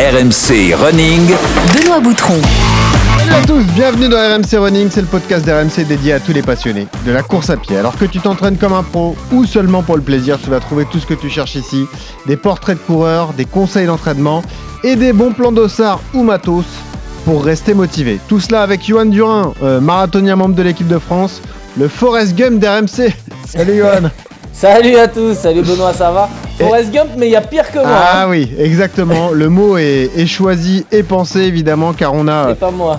RMC Running. Benoît Boutron. Salut à tous, bienvenue dans RMC Running, c'est le podcast d'RMC dédié à tous les passionnés de la course à pied. Alors que tu t'entraînes comme un pro ou seulement pour le plaisir, tu vas trouver tout ce que tu cherches ici. Des portraits de coureurs, des conseils d'entraînement et des bons plans d'ossard ou matos pour rester motivé. Tout cela avec Johan Durin, euh, marathonien membre de l'équipe de France, le Forest Gump d'RMC. Salut Johan Salut à tous, salut Benoît, ça va Forrest Gump, mais il y a pire que moi. Ah hein. oui, exactement. Le mot est, est choisi et pensé évidemment car on a.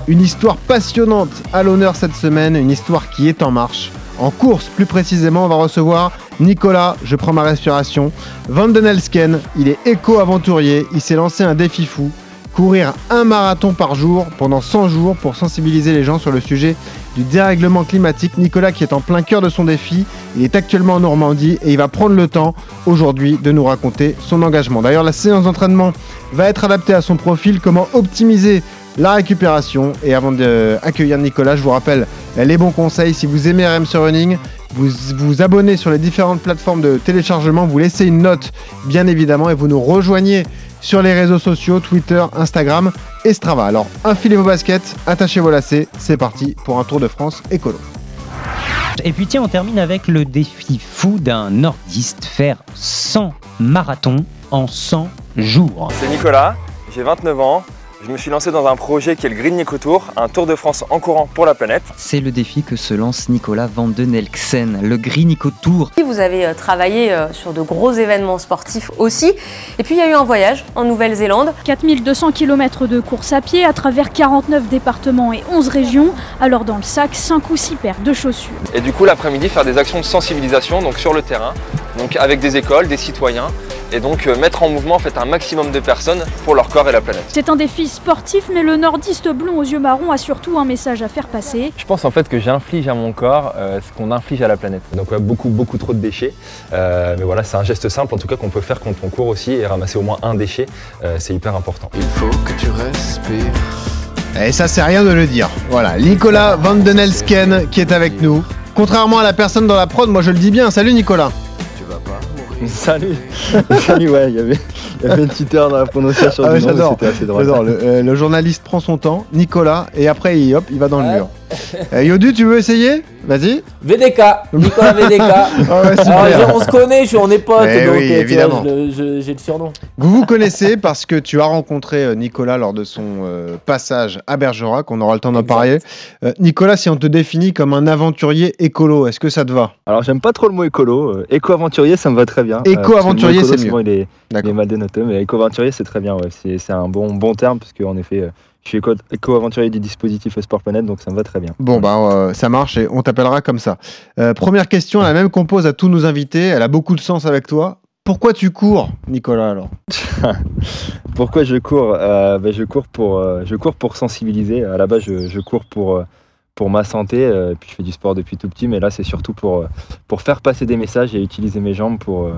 Une histoire passionnante à l'honneur cette semaine, une histoire qui est en marche. En course, plus précisément, on va recevoir Nicolas, je prends ma respiration, Van den Elsken. Il est éco-aventurier, il s'est lancé un défi fou, courir un marathon par jour pendant 100 jours pour sensibiliser les gens sur le sujet du dérèglement climatique. Nicolas qui est en plein cœur de son défi, il est actuellement en Normandie et il va prendre le temps aujourd'hui de nous raconter son engagement. D'ailleurs, la séance d'entraînement va être adaptée à son profil, comment optimiser la récupération. Et avant d'accueillir Nicolas, je vous rappelle les bons conseils. Si vous aimez RMC Running, vous vous abonnez sur les différentes plateformes de téléchargement, vous laissez une note, bien évidemment, et vous nous rejoignez sur les réseaux sociaux, Twitter, Instagram et Strava. Alors, infilez vos baskets, attachez vos lacets, c'est parti pour un Tour de France écolo. Et puis tiens, on termine avec le défi fou d'un nordiste, faire 100 marathons en 100 jours. C'est Nicolas, j'ai 29 ans. Je me suis lancé dans un projet qui est le Green Nico Tour, un tour de France en courant pour la planète. C'est le défi que se lance Nicolas Van den Elksen, le Green Nico Tour. Vous avez euh, travaillé euh, sur de gros événements sportifs aussi. Et puis il y a eu un voyage en Nouvelle-Zélande. 4200 km de course à pied à travers 49 départements et 11 régions. Alors dans le sac, 5 ou 6 paires de chaussures. Et du coup, l'après-midi, faire des actions de sensibilisation donc sur le terrain, donc avec des écoles, des citoyens, et donc euh, mettre en mouvement en fait, un maximum de personnes pour leur corps et la planète. C'est un défi sportif, mais le nordiste blond aux yeux marrons a surtout un message à faire passer. Je pense en fait que j'inflige à mon corps euh, ce qu'on inflige à la planète. Donc ouais, beaucoup, beaucoup trop de déchets. Euh, mais voilà, c'est un geste simple en tout cas qu'on peut faire quand on court aussi et ramasser au moins un déchet, euh, c'est hyper important. Il faut que tu respires. Et ça, c'est rien de le dire. Voilà, Nicolas Van den Elsken qui est avec nous. Contrairement à la personne dans la prod, moi je le dis bien. Salut Nicolas. Salut Salut, ouais, il y avait, une petite heure dans la prononciation Ah du nom, c'était assez drôle. Le, euh, le journaliste prend son temps, Nicolas, et après il, hop, il va dans le mur. Euh, Yodu, tu veux essayer? Vas-y. VDK, Nicolas VDK. Ah ouais, super. Alors, je- on se connaît, je- on est potes, Eh donc oui, euh, j'ai le surnom. Vous vous connaissez parce que tu as rencontré euh, Nicolas lors de son euh, passage à Bergerac, on aura le temps d'en Exact. parler. Euh, Nicolas, si on te définit comme un aventurier écolo, est-ce que ça te va? Alors j'aime pas trop le mot écolo. euh, Éco-aventurier, ça me va très bien. Éco-aventurier, c'est écolo, souvent, Il est, il est D'accord. mal dénoté, mais éco-aventurier, c'est très bien. Ouais. C'est, c'est un bon, bon terme, parce qu'en effet, euh, je suis éco-aventurier du dispositif Sport Planète, donc ça me va très bien. Bon, bah, euh, ça marche et on t'appellera comme ça. Euh, première question, la même qu'on pose à tous nos invités, elle a beaucoup de sens avec toi. Pourquoi tu cours, Nicolas, alors? Pourquoi je cours Euh, ben, je, cours pour, je cours pour sensibiliser. À la base, je, je cours pour, pour ma santé. euh, puis je fais du sport depuis tout petit, mais là, c'est surtout pour, euh, pour faire passer des messages et utiliser mes jambes pour, euh,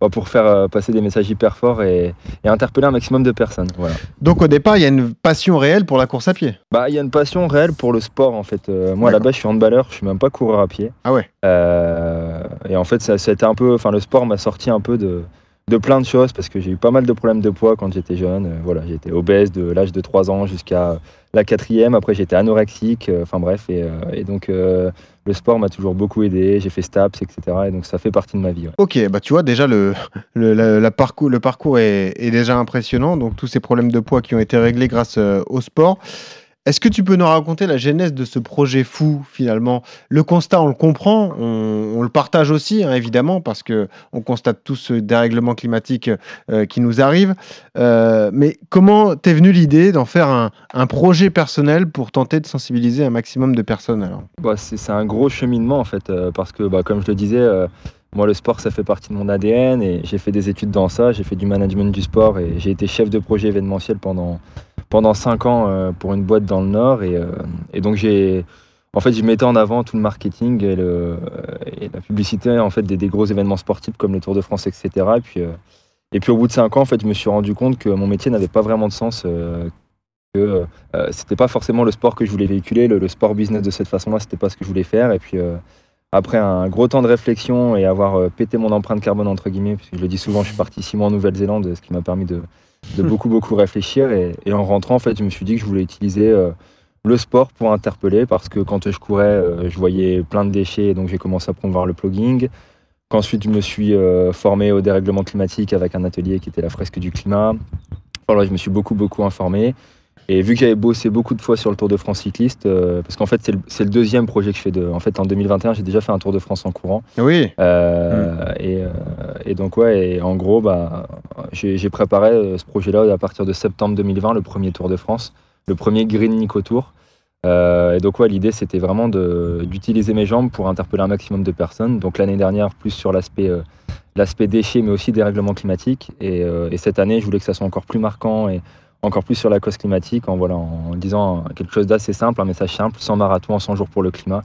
bah, pour faire euh, passer des messages hyper forts et, et interpeller un maximum de personnes. Voilà. Donc, au départ, il y a une passion réelle pour la course à pied? Bah, il y a une passion réelle pour le sport en fait. Euh, moi, base, je suis handballeur, je suis même pas coureur à pied. Ah ouais. Et en fait, ça, ça a été un peu, enfin, le sport m'a sorti un peu de, de plein de choses parce que j'ai eu pas mal de problèmes de poids quand j'étais jeune. Euh, voilà, j'étais obèse de l'âge de 3 ans jusqu'à la quatrième. Après, j'étais anorexique. euh, Enfin bref, et, euh, donc le sport m'a toujours beaucoup aidé. J'ai fait STAPS, etc. Et donc ça fait partie de ma vie. Ok, bah tu vois, déjà, le, le, parcours, le parcours est, est déjà impressionnant. Donc, tous ces problèmes de poids qui ont été réglés grâce au sport. Est-ce que tu peux nous raconter la genèse de ce projet fou, finalement? Le constat, on le comprend, on, le partage aussi, hein, évidemment, parce que on constate tout ce dérèglement climatique euh, qui nous arrive. Euh, mais comment t'es venue l'idée d'en faire un, projet personnel pour tenter de sensibiliser un maximum de personnes alors? Bah, c'est un gros cheminement en fait, euh, parce que bah, comme je le disais, moi le sport ça fait partie de mon ADN et j'ai fait des études dans ça, j'ai fait du management du sport et j'ai été chef de projet événementiel pendant, pendant 5 ans euh, pour une boîte dans le Nord et, euh, et donc j'ai... En fait, je mettais en avant tout le marketing et, euh, la publicité en fait, des, gros événements sportifs comme le Tour de France, etc. Et puis, et puis au bout de 5 ans, en fait, je me suis rendu compte que mon métier n'avait pas vraiment de sens, que euh, c'était pas forcément le sport que je voulais véhiculer, le, sport business de cette façon-là, c'était pas ce que je voulais faire. Et puis après un gros temps de réflexion et avoir pété mon empreinte carbone entre guillemets, puisque je le dis souvent, je suis parti six mois en Nouvelle-Zélande, ce qui m'a permis de, de beaucoup, beaucoup réfléchir. Et, et en rentrant, en fait, je me suis dit que je voulais utiliser euh, le sport pour interpeller parce que quand je courais, euh, je voyais plein de déchets, donc j'ai commencé à promouvoir le plugging. Qu'ensuite, je me suis euh, formé au dérèglement climatique avec un atelier qui était la fresque du climat. Voilà, je me suis beaucoup, beaucoup informé. Et vu que j'avais bossé beaucoup de fois sur le Tour de France cycliste, euh, parce qu'en fait, c'est le, le deuxième projet que je fais. De, en fait, en 2021, j'ai déjà fait un Tour de France en courant. Oui. Euh, et, euh, et donc, ouais, et en gros, bah, j'ai préparé ce projet-là à partir de septembre 2020, le premier Tour de France, le premier Green Nico Tour. Et donc, ouais, l'idée, c'était vraiment d'utiliser mes jambes pour interpeller un maximum de personnes. Donc, l'année dernière, plus sur l'aspect l'aspect déchets, mais aussi dérèglement climatique. Et, et cette année, je voulais que ça soit encore plus marquant et encore plus sur la cause climatique, en, voilà, en disant quelque chose d'assez simple, un message simple, 100 marathons, 100 jours pour le climat,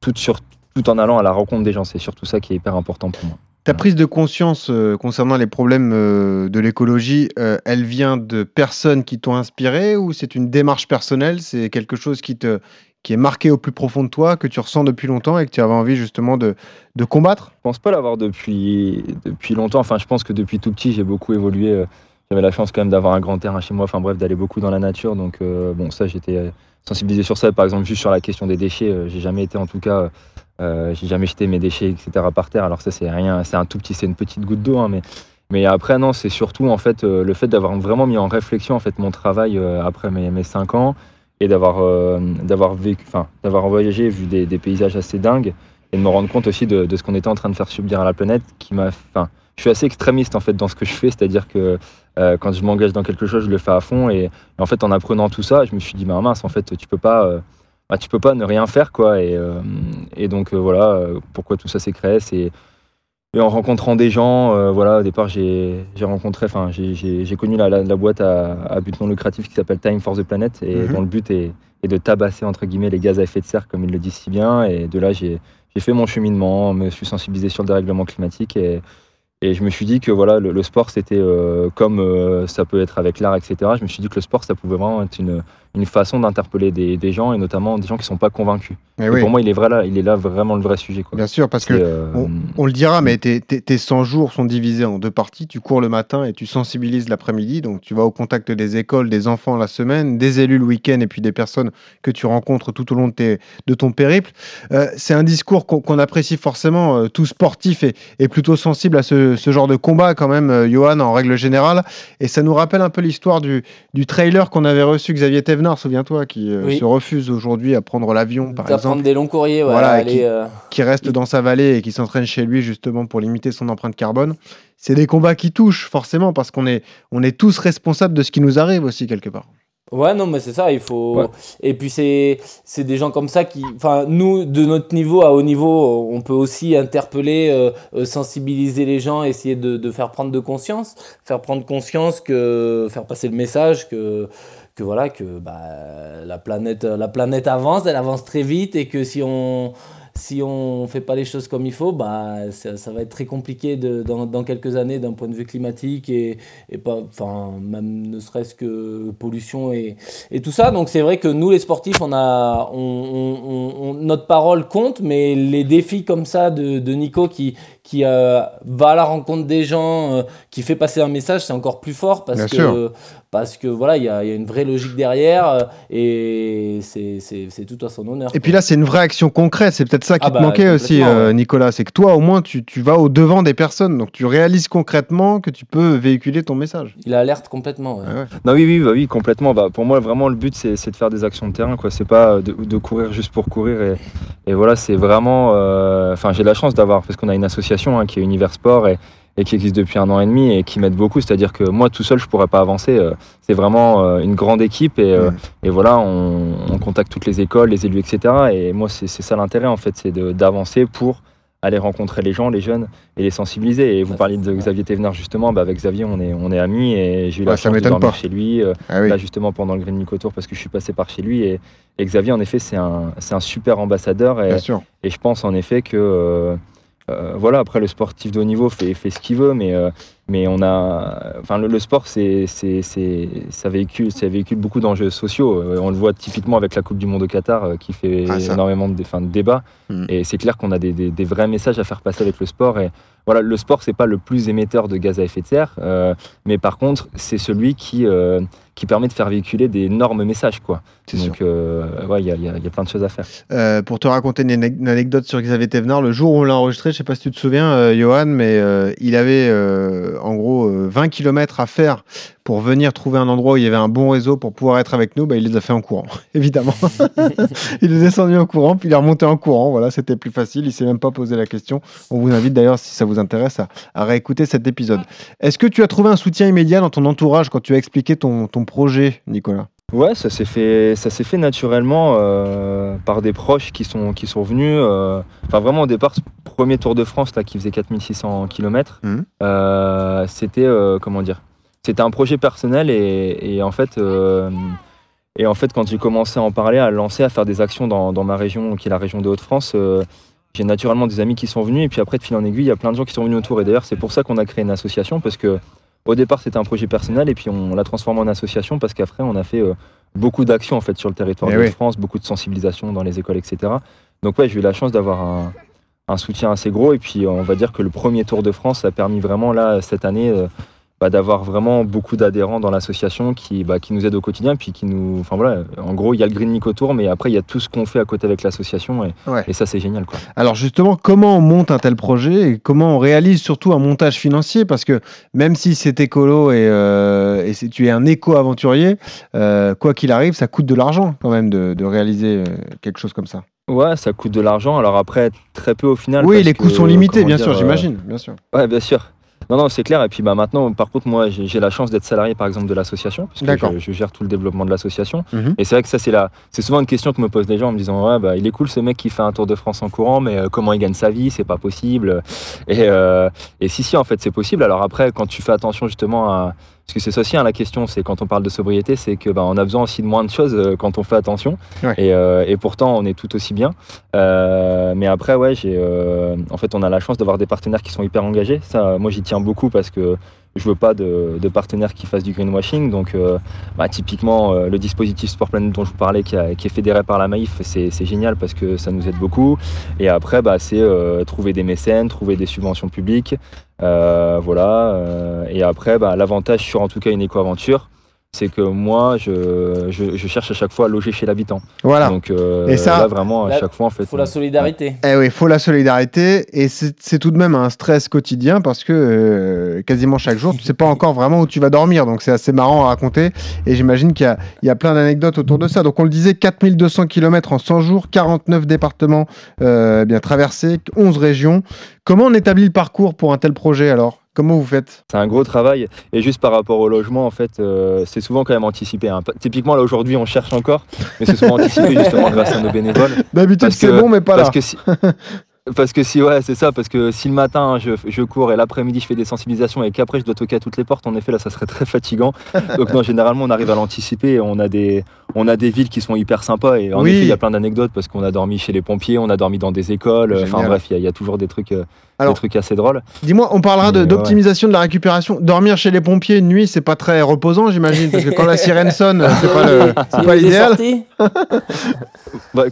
tout, sur, tout en allant à la rencontre des gens. C'est surtout ça qui est hyper important pour moi. Ta prise de conscience euh, concernant les problèmes euh, de l'écologie, euh, elle vient de personnes qui t'ont inspiré ou c'est une démarche personnelle? C'est quelque chose qui, te, qui est marqué au plus profond de toi, que tu ressens depuis longtemps et que tu avais envie justement de, de combattre? Je pense pas l'avoir depuis, depuis longtemps. Enfin, je pense que depuis tout petit, j'ai beaucoup évolué. J'avais la chance quand même d'avoir un grand terrain chez moi. Enfin bref, d'aller beaucoup dans la nature. Donc euh, bon, ça, j'étais euh, sensibilisé sur ça. Par exemple, juste sur la question des déchets, euh, j'ai jamais été en tout cas, j'ai jamais jeté mes déchets, etc. par terre. Alors ça, c'est rien, c'est un tout petit, c'est une petite goutte d'eau. hein, mais mais après, non, c'est surtout en fait le fait d'avoir vraiment mis en réflexion en fait mon travail après mes, mes 5 ans et d'avoir vécu, enfin d'avoir voyagé, vu des, des paysages assez dingues et de me rendre compte aussi de, de ce qu'on était en train de faire subir à la planète, qui m'a, enfin, je suis assez extrémiste en fait dans ce que je fais, c'est-à-dire que euh, quand je m'engage dans quelque chose, je le fais à fond et, et en fait en apprenant tout ça, je me suis dit bah mince, en fait tu peux pas, euh, bah, tu peux pas ne rien faire quoi et, euh, et donc voilà pourquoi tout ça s'est créé, c'est et en rencontrant des gens, voilà, au départ, j'ai rencontré, enfin, j'ai- connu la, la- la boîte à, à but non lucratif qui s'appelle Time for the Planet et Mhm. dont le but est, est de tabasser, entre guillemets, les gaz à effet de serre, comme ils le disent si bien. Et de là, j'ai j'ai fait mon cheminement, me suis sensibilisé sur le dérèglement climatique et, et je me suis dit que voilà, le, sport, c'était euh, comme euh, ça peut être avec l'art, etc. Je me suis dit que le sport, ça pouvait vraiment être une, une façon d'interpeller des, des gens et notamment des gens qui ne sont pas convaincus. Et Eh oui, pour moi, il est, vrai là, il est là vraiment le vrai sujet. Quoi. bien sûr, parce que euh, On le dira, mais tes, tes- tes 100 jours sont divisés en deux parties. Tu cours le matin et tu sensibilises l'après-midi. Donc, tu vas au contact des écoles, des enfants la semaine, des élus le week-end et puis des personnes que tu rencontres tout au long de, tes- de ton périple. Euh, c'est un discours qu'on apprécie forcément. Euh, tout sportif est, est plutôt sensible à ce, ce genre de combat, quand même, Johan, en règle générale. Et ça nous rappelle un peu l'histoire du, du trailer qu'on avait reçu, Xavier Souviens-toi, qui euh, Oui. se refuse aujourd'hui à prendre l'avion, par à exemple prendre des longs courriers, ouais, Voilà, aller, qui- euh, qui reste dans sa vallée et qui s'entraîne chez lui justement pour limiter son empreinte carbone. C'est des combats qui touchent forcément parce qu'on est, on est tous responsables de ce qui nous arrive aussi quelque part. Ouais, non, mais c'est ça, il faut. Ouais. Et puis, c'est c'est des gens comme ça qui. Enfin, nous, de notre niveau à haut niveau, on peut aussi interpeller, euh, sensibiliser les gens, essayer de, de faire prendre de conscience, faire prendre conscience que. faire passer le message que. Que voilà, que bah, la, planète, la planète avance, elle avance très vite et que si on si on fait pas les choses comme il faut, bah, ça, va être très compliqué de, dans, dans quelques années d'un point de vue climatique et, et pas, enfin, même ne serait-ce que pollution et, et tout ça. Donc c'est vrai que nous, les sportifs, on a, on- notre parole compte, mais les défis comme ça de, de Nico qui, qui euh, va à la rencontre des gens, euh, qui fait passer un message, c'est encore plus fort parce Bien que sûr. parce que voilà, il y a, il y a une vraie logique derrière euh, et c'est c'est- c'est tout à son honneur. Et puis là, c'est une vraie action concrète. C'est peut-être ça qui Ah te bah, manquait aussi, euh, ouais. Nicolas. C'est que toi, au moins, tu, tu vas au devant des personnes. Donc, tu réalises concrètement que tu peux véhiculer ton message. Il alerte complètement. ouais. Ouais, ouais. Non, oui, oui, bah oui, complètement. Bah, pour moi, vraiment, le but, c'est c'est de faire des actions de terrain. quoi. C'est pas de, de courir juste pour courir. Et, et voilà, c'est vraiment. euh, Enfin, j'ai la chance d'avoir, parce qu'on a une association hein, qui est Univers Sport et, et qui existe depuis un an et demi et qui m'aide beaucoup. C'est-à-dire que moi, tout seul, je pourrais pas avancer. Euh, C'est vraiment euh, une grande équipe et, euh, Mm. et voilà, on, on contacte toutes les écoles, les élus, etc. Et moi, c'est ça l'intérêt, en fait, c'est d'avancer pour aller rencontrer les gens, les jeunes et les sensibiliser. Et vous parliez de. Xavier Thévenard, justement. Bah, avec Xavier, on est, on est amis et j'ai eu Ouais, la chance de dormir pas. chez lui. Ah oui. là justement pendant le Green Tour parce que je suis passé par chez lui et, et Xavier en effet c'est un, super ambassadeur et, je pense en effet que euh, voilà après le sportif de haut niveau fait, fait ce qu'il veut mais, euh, Mais on a, enfin, le, le sport, c'est, c'est, c'est, ça véhicule, ça véhicule beaucoup d'enjeux sociaux. Euh, On le voit typiquement avec la Coupe du Monde au Qatar, euh, qui fait Ah, énormément de, enfin, de débats. Mm. Et c'est clair qu'on a des, des- des vrais messages à faire passer avec le sport. Et voilà, le sport, c'est pas le plus émetteur de gaz à effet de serre, euh, mais par contre, c'est celui qui, euh, qui permet de faire véhiculer d'énormes messages, quoi. C'est. Donc, euh, ouais, il y a, y a- y a plein de choses à faire. Pour te raconter une, ane- une anecdote sur Xavier Thévenard, le jour où on l'a enregistré, je sais pas si tu te souviens, Johan, mais il avait en gros euh, 20 km à faire pour venir trouver un endroit où il y avait un bon réseau pour pouvoir être avec nous. Bah, il les a fait en courant, évidemment. il est descendu en courant, puis il est remonté en courant. Voilà, c'était plus facile. Il s'est même pas posé la question. On vous invite d'ailleurs, si ça vous intéresse, à, à réécouter cet épisode. Est-ce que tu as trouvé un soutien immédiat dans ton entourage quand tu as expliqué ton, ton projet, Nicolas? Ouais, ça s'est fait, ça s'est fait naturellement euh, par des proches qui sont, qui sont venus. euh, Enfin, vraiment, au départ, ce premier Tour de France là, qui faisait 4600 km, Mhm. c'était, euh, comment dire, c'était un projet personnel et, et en fait, euh, et en fait, quand j'ai commencé à en parler, à lancer, à faire des actions dans, dans ma région, qui est la région des Hauts-de-France, euh, j'ai naturellement des amis qui sont venus et puis après, de fil en aiguille, il y a plein de gens qui sont venus autour. Et d'ailleurs, c'est pour ça qu'on a créé une association parce que au départ, c'était un projet personnel et puis on l'a transformé en association parce qu'après, on a fait euh, beaucoup d'actions en fait sur le territoire Eh de oui. France, beaucoup de sensibilisation dans les écoles, etc. Donc ouais, j'ai eu la chance d'avoir un, un soutien assez gros et puis on va dire que le premier Tour de France a permis vraiment là cette année euh, bah, d'avoir vraiment beaucoup d'adhérents dans l'association qui, bah, qui nous aident au quotidien puis qui nous, enfin voilà, en gros il y a le Green Nico Tour mais après il y a tout ce qu'on fait à côté avec l'association et, Ouais. et ça c'est génial quoi. Alors justement, comment on monte un tel projet et comment on réalise surtout un montage financier? Parce que même si c'est écolo et, euh, et si tu es un éco-aventurier, euh, quoi qu'il arrive, ça coûte de l'argent quand même de, de réaliser euh, quelque chose comme ça. Ouais, ça coûte de l'argent. Alors après, très peu au final. oui, les coûts que, sont limités, bien dire, sûr, euh, j'imagine, bien sûr. Ouais, bien sûr. Non, non, c'est clair. Et puis bah, maintenant, par contre, moi, j'ai la chance d'être salarié, par exemple, de l'association, puisque je, je gère tout le développement de l'association. Mhm. Et c'est vrai que ça, c'est la... c'est souvent une question que me posent les gens en me disant Ouais, bah, il est cool ce mec qui fait un Tour de France en courant, mais euh, comment il gagne sa vie? C'est pas possible. Et, euh, et si, si, en fait, c'est possible. Alors après, quand tu fais attention justement à. Parce que c'est ça aussi hein, la question, c'est quand on parle de sobriété, c'est que bah, on a besoin aussi de moins de choses euh, quand on fait attention. Ouais. Et, euh, et pourtant, on est tout aussi bien. Euh, mais après, ouais, j'ai, euh, en fait, on a la chance d'avoir des partenaires qui sont hyper engagés. Ça, moi, j'y tiens beaucoup parce que je veux pas de, partenaires qui fassent du greenwashing. Donc, euh, bah, typiquement, euh, le dispositif Sport Planet dont je vous parlais, qui, est fédéré par la Maïf, c'est, génial parce que ça nous aide beaucoup. Et après, bah, c'est euh, trouver des mécènes, trouver des subventions publiques. Voilà. et après, bah, l'avantage sur en tout cas une éco-aventure, c'est que moi, je, je, je cherche à chaque fois à loger chez l'habitant. Voilà. Donc euh, Et ça- là, vraiment, à Là, chaque fois, en fait. faut la solidarité. Eh oui, il faut la solidarité et c'est tout de même un stress quotidien parce que euh, quasiment chaque jour, tu sais pas encore vraiment où tu vas dormir. Donc c'est assez marrant à raconter et j'imagine qu'il y a, il y a plein d'anecdotes autour de ça. Donc on le disait, 4200 km en 100 jours, 49 départements euh, bien traversés, 11 régions. Comment on établit le parcours pour un tel projet alors? Comment vous faites? C'est un gros travail. Et juste par rapport au logement, en fait, euh, c'est souvent quand même anticipé. hein. Typiquement, là, aujourd'hui, on cherche encore, mais c'est souvent anticipé justement grâce à nos bénévoles. D'habitude c'est bon mais pas là. Parce que si... Parce que si, ouais, c'est ça, parce que si le matin je, je cours et l'après-midi je fais des sensibilisations et qu'après je dois toquer à toutes les portes, en effet là ça serait très fatigant. Donc non, généralement on arrive à l'anticiper et on a des, on a des villes qui sont hyper sympas et en Oui. effet il y a plein d'anecdotes parce qu'on a dormi chez les pompiers, on a dormi dans des écoles, euh, enfin bref, il y a- il y, a toujours des trucs, euh, Alors- des trucs assez drôles. Dis-moi, on parlera de- d'optimisation de la récupération. Dormir chez les pompiers une nuit, c'est pas très reposant, j'imagine, parce que quand la sirène sonne, c'est pas l'idéal. Bah,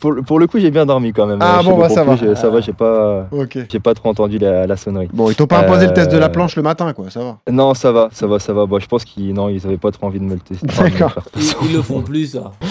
pour, le- pour le coup j'ai bien dormi quand même. Ah, euh, chez bon, bah, ça pompiers, va. Ça va, j'ai pas, Ok. j'ai pas trop entendu la, la sonnerie. Bon, ils t'ont pas imposé le test de la Euh, planche le matin, quoi, ça va. Non, ça va, ça va, ça va. Bon, je pense qu'ils non, ils avaient pas trop envie de me le tester. D'accord. ils, ils le font plus, ça.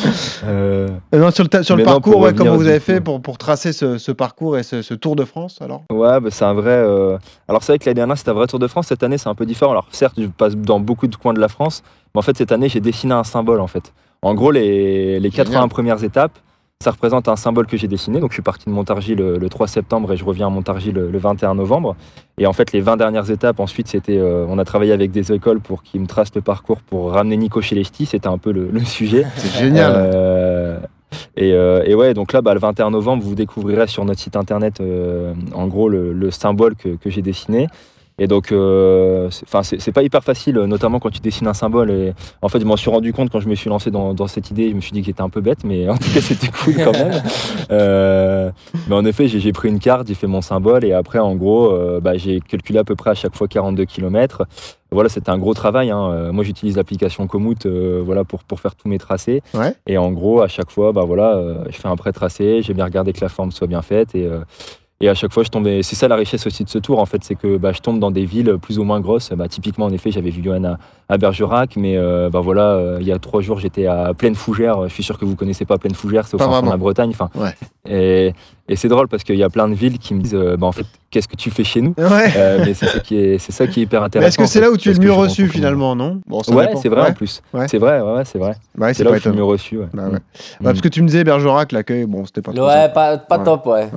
Euh, non, sur le, sur non, parcours, ouais, revenir comment vous avez fait pour, pour tracer ce, ce parcours et ce, ce Tour de France alors? Ouais, c'est un vrai. euh, Alors, c'est vrai que l'année dernière, c'était un vrai Tour de France. Cette année, c'est un peu différent. Alors, certes, je passe dans beaucoup de coins de la France, mais en fait, cette année, j'ai dessiné un symbole, en fait. En gros, les, les 80 premières étapes, ça représente un symbole que j'ai dessiné. Donc, je suis parti de Montargis le, le 3 septembre et je reviens à Montargis le, le 21 novembre. Et en fait, les 20 dernières étapes, ensuite, c'était. euh, on a travaillé avec des écoles pour qu'ils me tracent le parcours pour ramener Nico chez les ch'tis. C'était un peu le, le sujet. C'est génial. Euh, et, euh, ouais, donc là, bah, le 21 novembre, vous découvrirez sur notre site internet, euh, en gros, le, le symbole que j'ai dessiné. Et donc, euh, c'est- enfin, c'est pas hyper facile, euh, notamment quand tu dessines un symbole. Et en fait, je m'en suis rendu compte quand je me suis lancé dans, dans cette idée. Je me suis dit que j'étais un peu bête, mais en tout cas, c'était cool quand même. Euh, mais en effet, j'ai pris une carte, j'ai fait mon symbole, et après, en gros, bah, j'ai calculé à peu près à chaque fois 42 km. Voilà, c'était un gros travail. hein. Moi, j'utilise l'application Komoot euh, voilà, pour, pour faire tous mes tracés. Ouais. Et en gros, à chaque fois, bah, voilà, euh, je fais un pré-tracé, j'ai bien regardé que la forme soit bien faite. Et, euh, et à chaque fois, je tombais. C'est ça la richesse aussi de ce tour, en fait, c'est que bah, je tombe dans des villes plus ou moins grosses. Bah, typiquement, en effet, j'avais vu Johan à, à Bergerac, mais euh, bah, voilà, euh, il y a trois jours, j'étais à Plaine Fougère. Je suis sûr que vous connaissez pas Plaine Fougère, c'est au fin fond de la Bretagne. Enfin, Ouais. Et, et c'est drôle parce qu'il y a plein de villes qui me disent, euh, bah, en fait, qu'est-ce que tu fais chez nous? Ouais. Euh, Mais c'est ça, qui est- c'est ça qui est hyper intéressant. Est-ce que c'est là où tu es le mieux reçu finalement, non? Bon, Ouais, c'est vrai Ouais. en plus. Ouais. C'est vrai, ouais, ouais, c'est vrai. Bah ouais, C'est là où je suis le mieux reçu. Ouais. Bah ouais. Mm. Parce que tu me disais Bergerac, l'accueil, bon, c'était pas Ouais, pas, top, ouais.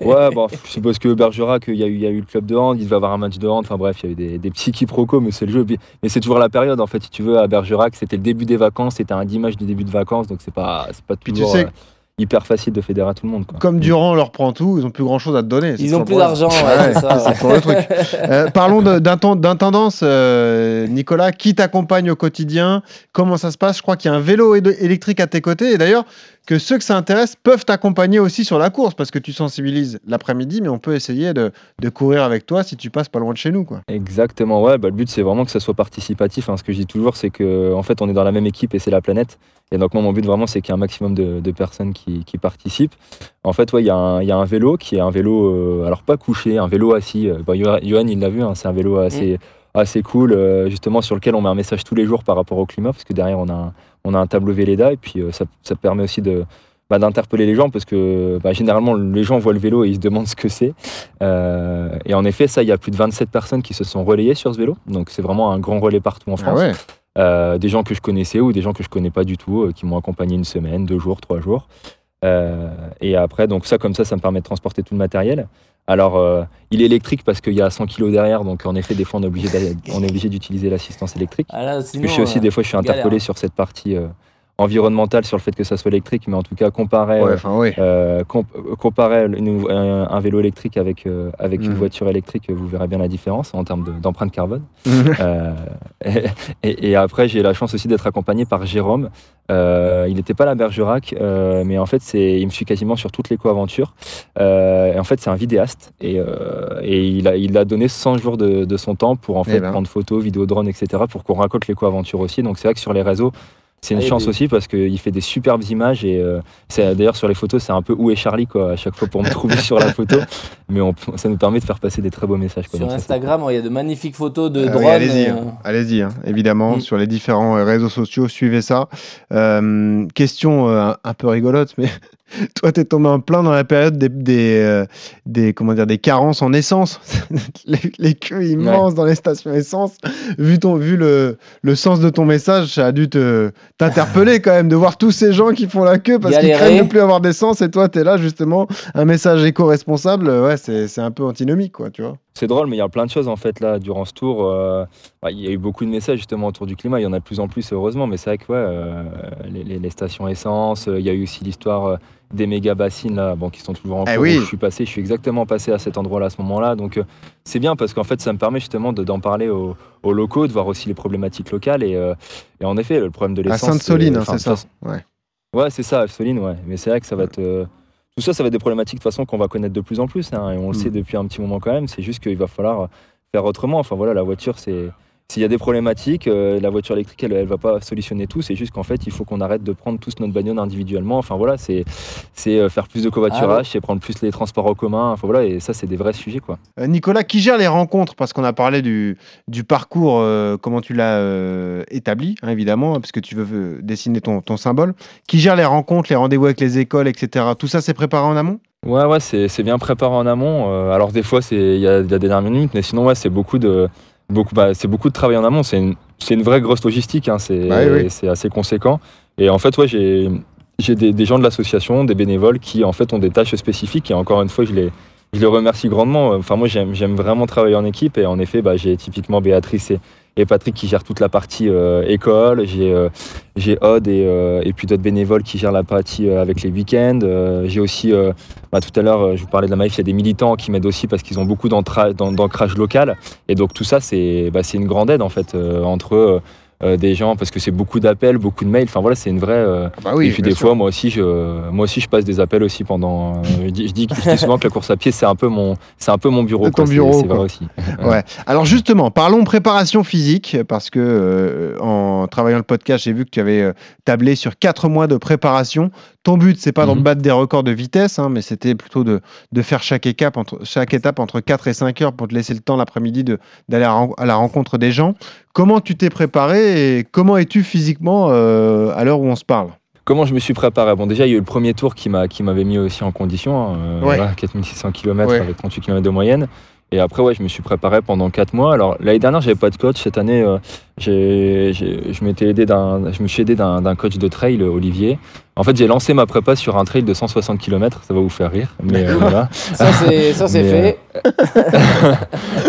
Ouais. Bon, c'est parce que Bergerac, il y, a eu- il y a eu le club de hand, il devait avoir un match de hand, enfin bref, il y a eu des, des petits quiproquos, mais c'est le jeu. Mais c'est toujours la période, en fait, si tu veux, à Bergerac, c'était le début des vacances, c'était un dimanche du début de vacances, donc c'est pas, pas Puis tu toujours sais euh, hyper facile de fédérer à tout le monde. Quoi. Comme Durand leur prend tout, ils ont plus grand chose à te donner. Ils ont plus d'argent, ouais, c'est ça, ouais. toujours le truc. Euh, parlons d'intendance, euh, Nicolas. Qui t'accompagne au quotidien Comment ça se passe? Je crois qu'il y a un vélo éle- électrique à tes côtés. Et d'ailleurs, que ceux que ça intéresse peuvent t'accompagner aussi sur la course parce que tu sensibilises l'après-midi, mais on peut essayer de, de courir avec toi si tu passes pas loin de chez nous. Quoi. Exactement, ouais, bah, le but c'est vraiment que ça soit participatif. hein. Ce que je dis toujours, c'est que en fait, on est dans la même équipe et c'est la planète. Et donc, moi, mon but vraiment, c'est qu'il y ait un maximum de, de personnes qui, qui participent. En fait, ouais, il y, a un- il y a un vélo qui est un vélo, euh, alors pas couché, un vélo assis. Euh, bah, Johan, il l'a vu, hein, c'est un vélo assez, assez cool, euh, justement, sur lequel on met un message tous les jours par rapport au climat, parce que derrière, on a un, on a un tableau Véleda, et puis euh, ça, ça permet aussi de. bah, d'interpeller les gens parce que bah, généralement les gens voient le vélo et ils se demandent ce que c'est et en effet ça il y a plus de 27 personnes qui se sont relayées sur ce vélo donc c'est vraiment un grand relais partout en Ah France ouais. Euh, des gens que je connaissais ou des gens que je connais pas du tout, euh, qui m'ont accompagné une semaine, deux jours, trois jours. Euh, et après, donc ça, comme ça, ça me permet de transporter tout le matériel. Alors, il est électrique parce qu'il y a 100 kg derrière, donc en effet, des fois, on est obligé d'aller- on est obligé d'utiliser l'assistance électrique. Ah là, sinon, je suis aussi, des fois, je suis interpellé galère. sur cette partie environnementale, sur le fait que ça soit électrique, mais en tout cas, comparé Ouais, enfin, oui. euh, comp- comparer une- un, un vélo électrique avec, euh, avec une Mhm. voiture électrique, vous verrez bien la différence en termes de- d'empreinte carbone. Euh, et, et après, j'ai la chance aussi d'être accompagné par Jérôme. Euh, il n'était pas à la Bergerac, mais en fait, il me suit quasiment sur toutes les co-aventures. Et en fait, c'est un vidéaste. Et, et il, a, il a donné 100 jours de, de son temps pour en Eh fait ben. prendre photos, vidéos, drones, etc. pour qu'on raconte les co-aventures aussi. Donc c'est vrai que sur les réseaux, c'est une Ah, chance des- aussi parce qu'il fait des superbes images et euh, c'est d'ailleurs sur les photos c'est un peu où est Charlie quoi à chaque fois pour me trouver sur la photo mais on- ça nous permet de faire passer des très beaux messages quoi. Sur Donc Instagram, il y a de magnifiques photos de Ah oui, drones. allez-y, euh, hein. allez-y, hein. évidemment, Mm. sur les différents euh, réseaux sociaux, suivez ça. Euh, question euh, un peu rigolote, mais toi, t'es tombé en plein dans la période des, des, euh, des, comment dire, des carences en essence, les, les queues immenses dans les stations essence. Vu, ton, vu le, le sens de ton message, ça a dû te, t'interpeller quand même de voir tous ces gens qui font la queue parce qu'ils craignent de plus avoir d'essence et toi, t'es là justement, un message éco-responsable, ouais, c'est un peu antinomique, quoi, tu vois. C'est drôle, mais il y a plein de choses en fait là durant ce tour. euh, bah, il y a eu beaucoup de messages justement autour du climat. Il y en a de plus en plus heureusement, mais c'est vrai que ouais, euh, les, stations essence. euh, il y a eu aussi l'histoire des méga bassines là, bon, qui sont toujours en Eh cours. oui. Je suis passé, je suis exactement passé à cet endroit-là à ce moment-là. Donc c'est bien parce qu'en fait ça me permet justement de- d'en parler aux, aux locaux, de voir aussi les problématiques locales et, et en effet le problème de À l'essence. Sainte-Soline, euh, hein, c'est de ça. Ouais. Ouais, c'est ça, Soline, ouais. Mais c'est vrai que ça va être. Tout ça, ça va être des problématiques de toute façon qu'on va connaître de plus en plus. hein, et on le Mm. sait depuis un petit moment quand même. C'est juste qu'il va falloir faire autrement. Enfin voilà, la voiture, c'est. S'il y a des problématiques, euh, la voiture électrique, elle ne va pas solutionner tout. C'est juste qu'en fait, il faut qu'on arrête de prendre tous notre bagnole individuellement. Enfin voilà, c'est c'est euh, faire plus de covoiturage, Ah ouais. c'est prendre plus les transports en commun. Enfin voilà, et ça, c'est des vrais sujets quoi. Euh, Nicolas, qui gère les rencontres? Parce qu'on a parlé du, du parcours, euh, comment tu l'as euh, établi, hein, évidemment, parce que tu veux dessiner ton, ton symbole. Qui gère les rencontres, les rendez-vous avec les écoles, etc. Tout ça, c'est préparé en amont? Ouais, ouais, c'est c'est bien préparé en amont. Euh, alors des fois, c'est il y y a des dernières minutes, mais sinon, ouais, c'est beaucoup de beaucoup, bah, c'est beaucoup de travail en amont. C'est une, vraie grosse logistique. hein, c'est Bah oui, oui. c'est assez conséquent. Et en fait, ouais, j'ai des, des gens de l'association, des bénévoles qui en fait ont des tâches spécifiques. Et encore une fois, je les je les remercie grandement. Enfin, moi, j'aime j'aime vraiment travailler en équipe. Et en effet, bah, j'ai typiquement Béatrice et, et Patrick qui gère toute la partie euh, école. J'ai euh, j'ai Odd et, euh, et puis d'autres bénévoles qui gèrent la partie avec les week-ends. J'ai aussi, bah, tout à l'heure, je vous parlais de la Maïf, il y a des militants qui m'aident aussi parce qu'ils ont beaucoup d'ancrage local. Et donc tout ça, c'est bah, une grande aide en fait entre euh, euh, des gens parce que c'est beaucoup d'appels, beaucoup de mails. Enfin voilà, c'est une vraie. euh, Bah oui, et puis des sûr. fois, moi aussi, je, moi aussi, je passe des appels aussi pendant. euh, je, dis, je dis- je dis souvent que la course à pied, c'est un peu mon, c'est un peu mon bureau. C'est ton quoi. Bureau, c'est vrai aussi. Ouais. Alors justement, parlons préparation physique, parce que euh, en travaillant le podcast, j'ai vu que tu avais tablé sur quatre mois de préparation. Ton but, c'est pas de Mhm. battre des records de vitesse, hein, mais c'était plutôt de, de faire chaque étape, entre, chaque étape entre 4 et 5 heures pour te laisser le temps l'après-midi de- d'aller à la rencontre des gens. Comment tu t'es préparé et comment es-tu physiquement euh, à l'heure où on se parle? Comment je me suis préparé? Bon, déjà, il y a eu le premier tour qui m'a qui m'avait mis aussi en condition. hein, euh, Ouais. voilà, 4600 km Ouais. avec 38 km de moyenne. Et après, ouais, je me suis préparé pendant 4 mois. Alors, l'année dernière, j'avais pas de coach. Cette année, euh, j'ai- j'ai- je m'étais aidé d'un, je me suis aidé d'un d'un coach de trail, Olivier. En fait, j'ai lancé ma prépa sur un trail de 160 km. Ça va vous faire rire, mais euh, voilà. Ça, c'est ça, c'est Mais, fait.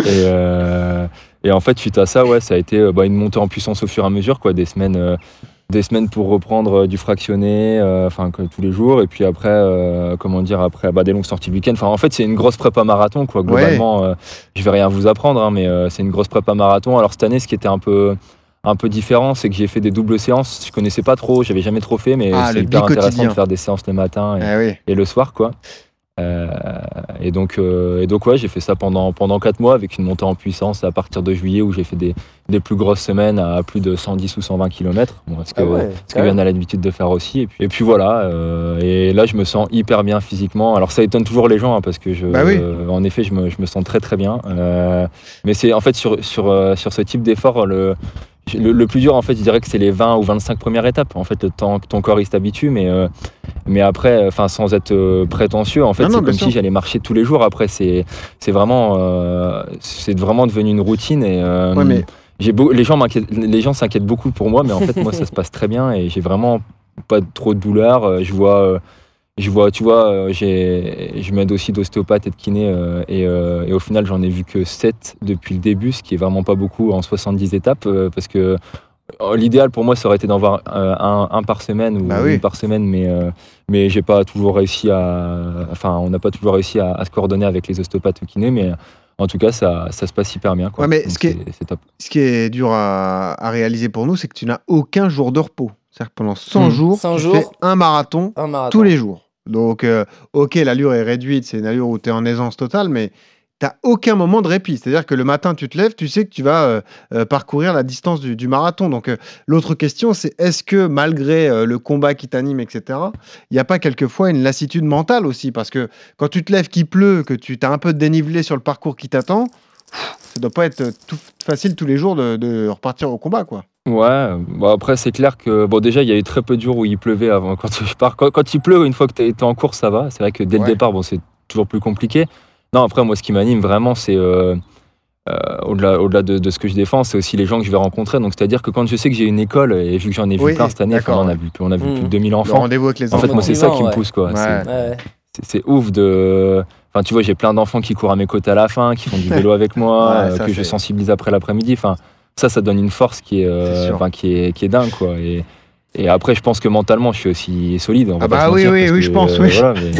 Euh, et en fait, suite à ça, ouais, ça a été euh, bah, une montée en puissance au fur et à mesure, quoi, des semaines, euh, des semaines pour reprendre euh, du fractionné, enfin tous les jours, et puis après, comment dire, après, bah, des longues sorties le week-end. Enfin, en fait, c'est une grosse prépa marathon, quoi. Globalement, euh, je vais rien vous apprendre, hein, mais c'est une grosse prépa marathon. Alors cette année, ce qui était un peu un peu différent, c'est que j'ai fait des doubles séances. Je connaissais pas trop, j'avais jamais trop fait, mais Ah, c'est hyper intéressant de faire des séances le matin et, Ah oui. et le soir quoi. Euh, et donc euh, et donc ouais j'ai fait ça pendant pendant quatre mois avec une montée en puissance à partir de juillet où j'ai fait des, des plus grosses semaines à plus de 110 ou 120 km bon, ce que Ah ouais, ce que Yann a l'habitude de faire aussi. Et puis, et puis voilà euh, et là je me sens hyper bien physiquement. Alors ça étonne toujours les gens hein, parce que je Bah oui. en effet je me, je me sens très très bien. Mais c'est en fait sur sur sur ce type d'effort le le, le plus dur, en fait, je dirais que c'est les 20 ou 25 premières étapes. En fait, le temps que ton corps il s'habitue, mais, euh, mais après, enfin, sans être euh, prétentieux, en fait, c'est comme sûr. si j'allais marcher tous les jours. Après, c'est vraiment, euh, c'est vraiment devenu une routine. Et, Ouais, mais- j'ai beau- les gens les gens s'inquiètent beaucoup pour moi, mais en fait, moi, ça se passe très bien et j'ai vraiment pas trop de douleur. Je vois. Je vois, tu vois, euh, j'ai, je m'aide aussi d'ostéopathe et de kiné, euh, et, euh, et au final, j'en ai vu que 7 depuis le début, ce qui est vraiment pas beaucoup en 70 étapes, euh, parce que euh, l'idéal pour moi, ça aurait été d'en voir euh, un, un par semaine ou Bah oui. une par semaine, mais, euh, mais j'ai pas toujours réussi à. Enfin, on n'a pas toujours réussi à, à se coordonner avec les ostéopathes ou kinés, mais en tout cas, ça, ça se passe hyper bien. Quoi. Ouais, mais Donc ce qui est- top. Ce qui est dur à, à réaliser pour nous, c'est que tu n'as aucun jour de repos. C'est-à-dire que pendant 100 Hmm. jours, 100 tu jours. fais un marathon Un marathon. tous les jours. Donc, euh, ok, l'allure est réduite, c'est une allure où tu es en aisance totale, mais tu n'as aucun moment de répit. C'est-à-dire que le matin, tu te lèves, tu sais que tu vas euh, euh, parcourir la distance du, marathon. Donc, l'autre question, c'est est-ce que malgré le combat qui t'anime, etc., il n'y a pas quelquefois une lassitude mentale aussi? Parce que quand tu te lèves, qu'il pleut, que tu as un peu de dénivelé sur le parcours qui t'attend, ça doit pas être tout facile tous les jours de, de repartir au combat, quoi. Ouais, bon après c'est clair que bon déjà il y a eu très peu de jours où il pleuvait avant quand je pars. Quand, quand il pleut, une fois que tu es en course, ça va. C'est vrai que dès Ouais. le départ, bon c'est toujours plus compliqué. Non après moi ce qui m'anime vraiment c'est euh, euh, au-delà au-delà de, de ce que je défends, c'est aussi les gens que je vais rencontrer. Donc c'est-à-dire que quand je sais que j'ai une école et vu que j'en ai vu Oui, plein cette année, enfin, on a vu on a vu plus de 2000 Le enfants. rendez-vous avec les En fait enfants. moi c'est ça qui me pousse quoi. Ouais. C'est- Ouais. c'est c'est ouf de. Enfin, tu vois, j'ai plein d'enfants qui courent à mes côtés à la fin, qui font du vélo avec moi, Ouais, euh, que je c'est- sensibilise après l'après-midi. Enfin, ça, ça donne une force qui est, euh, qui est, qui est dingue, quoi. Et, et après, je pense que mentalement, je suis aussi solide. on Ah bah oui, oui, oui, que, je pense, euh, oui. voilà, mais,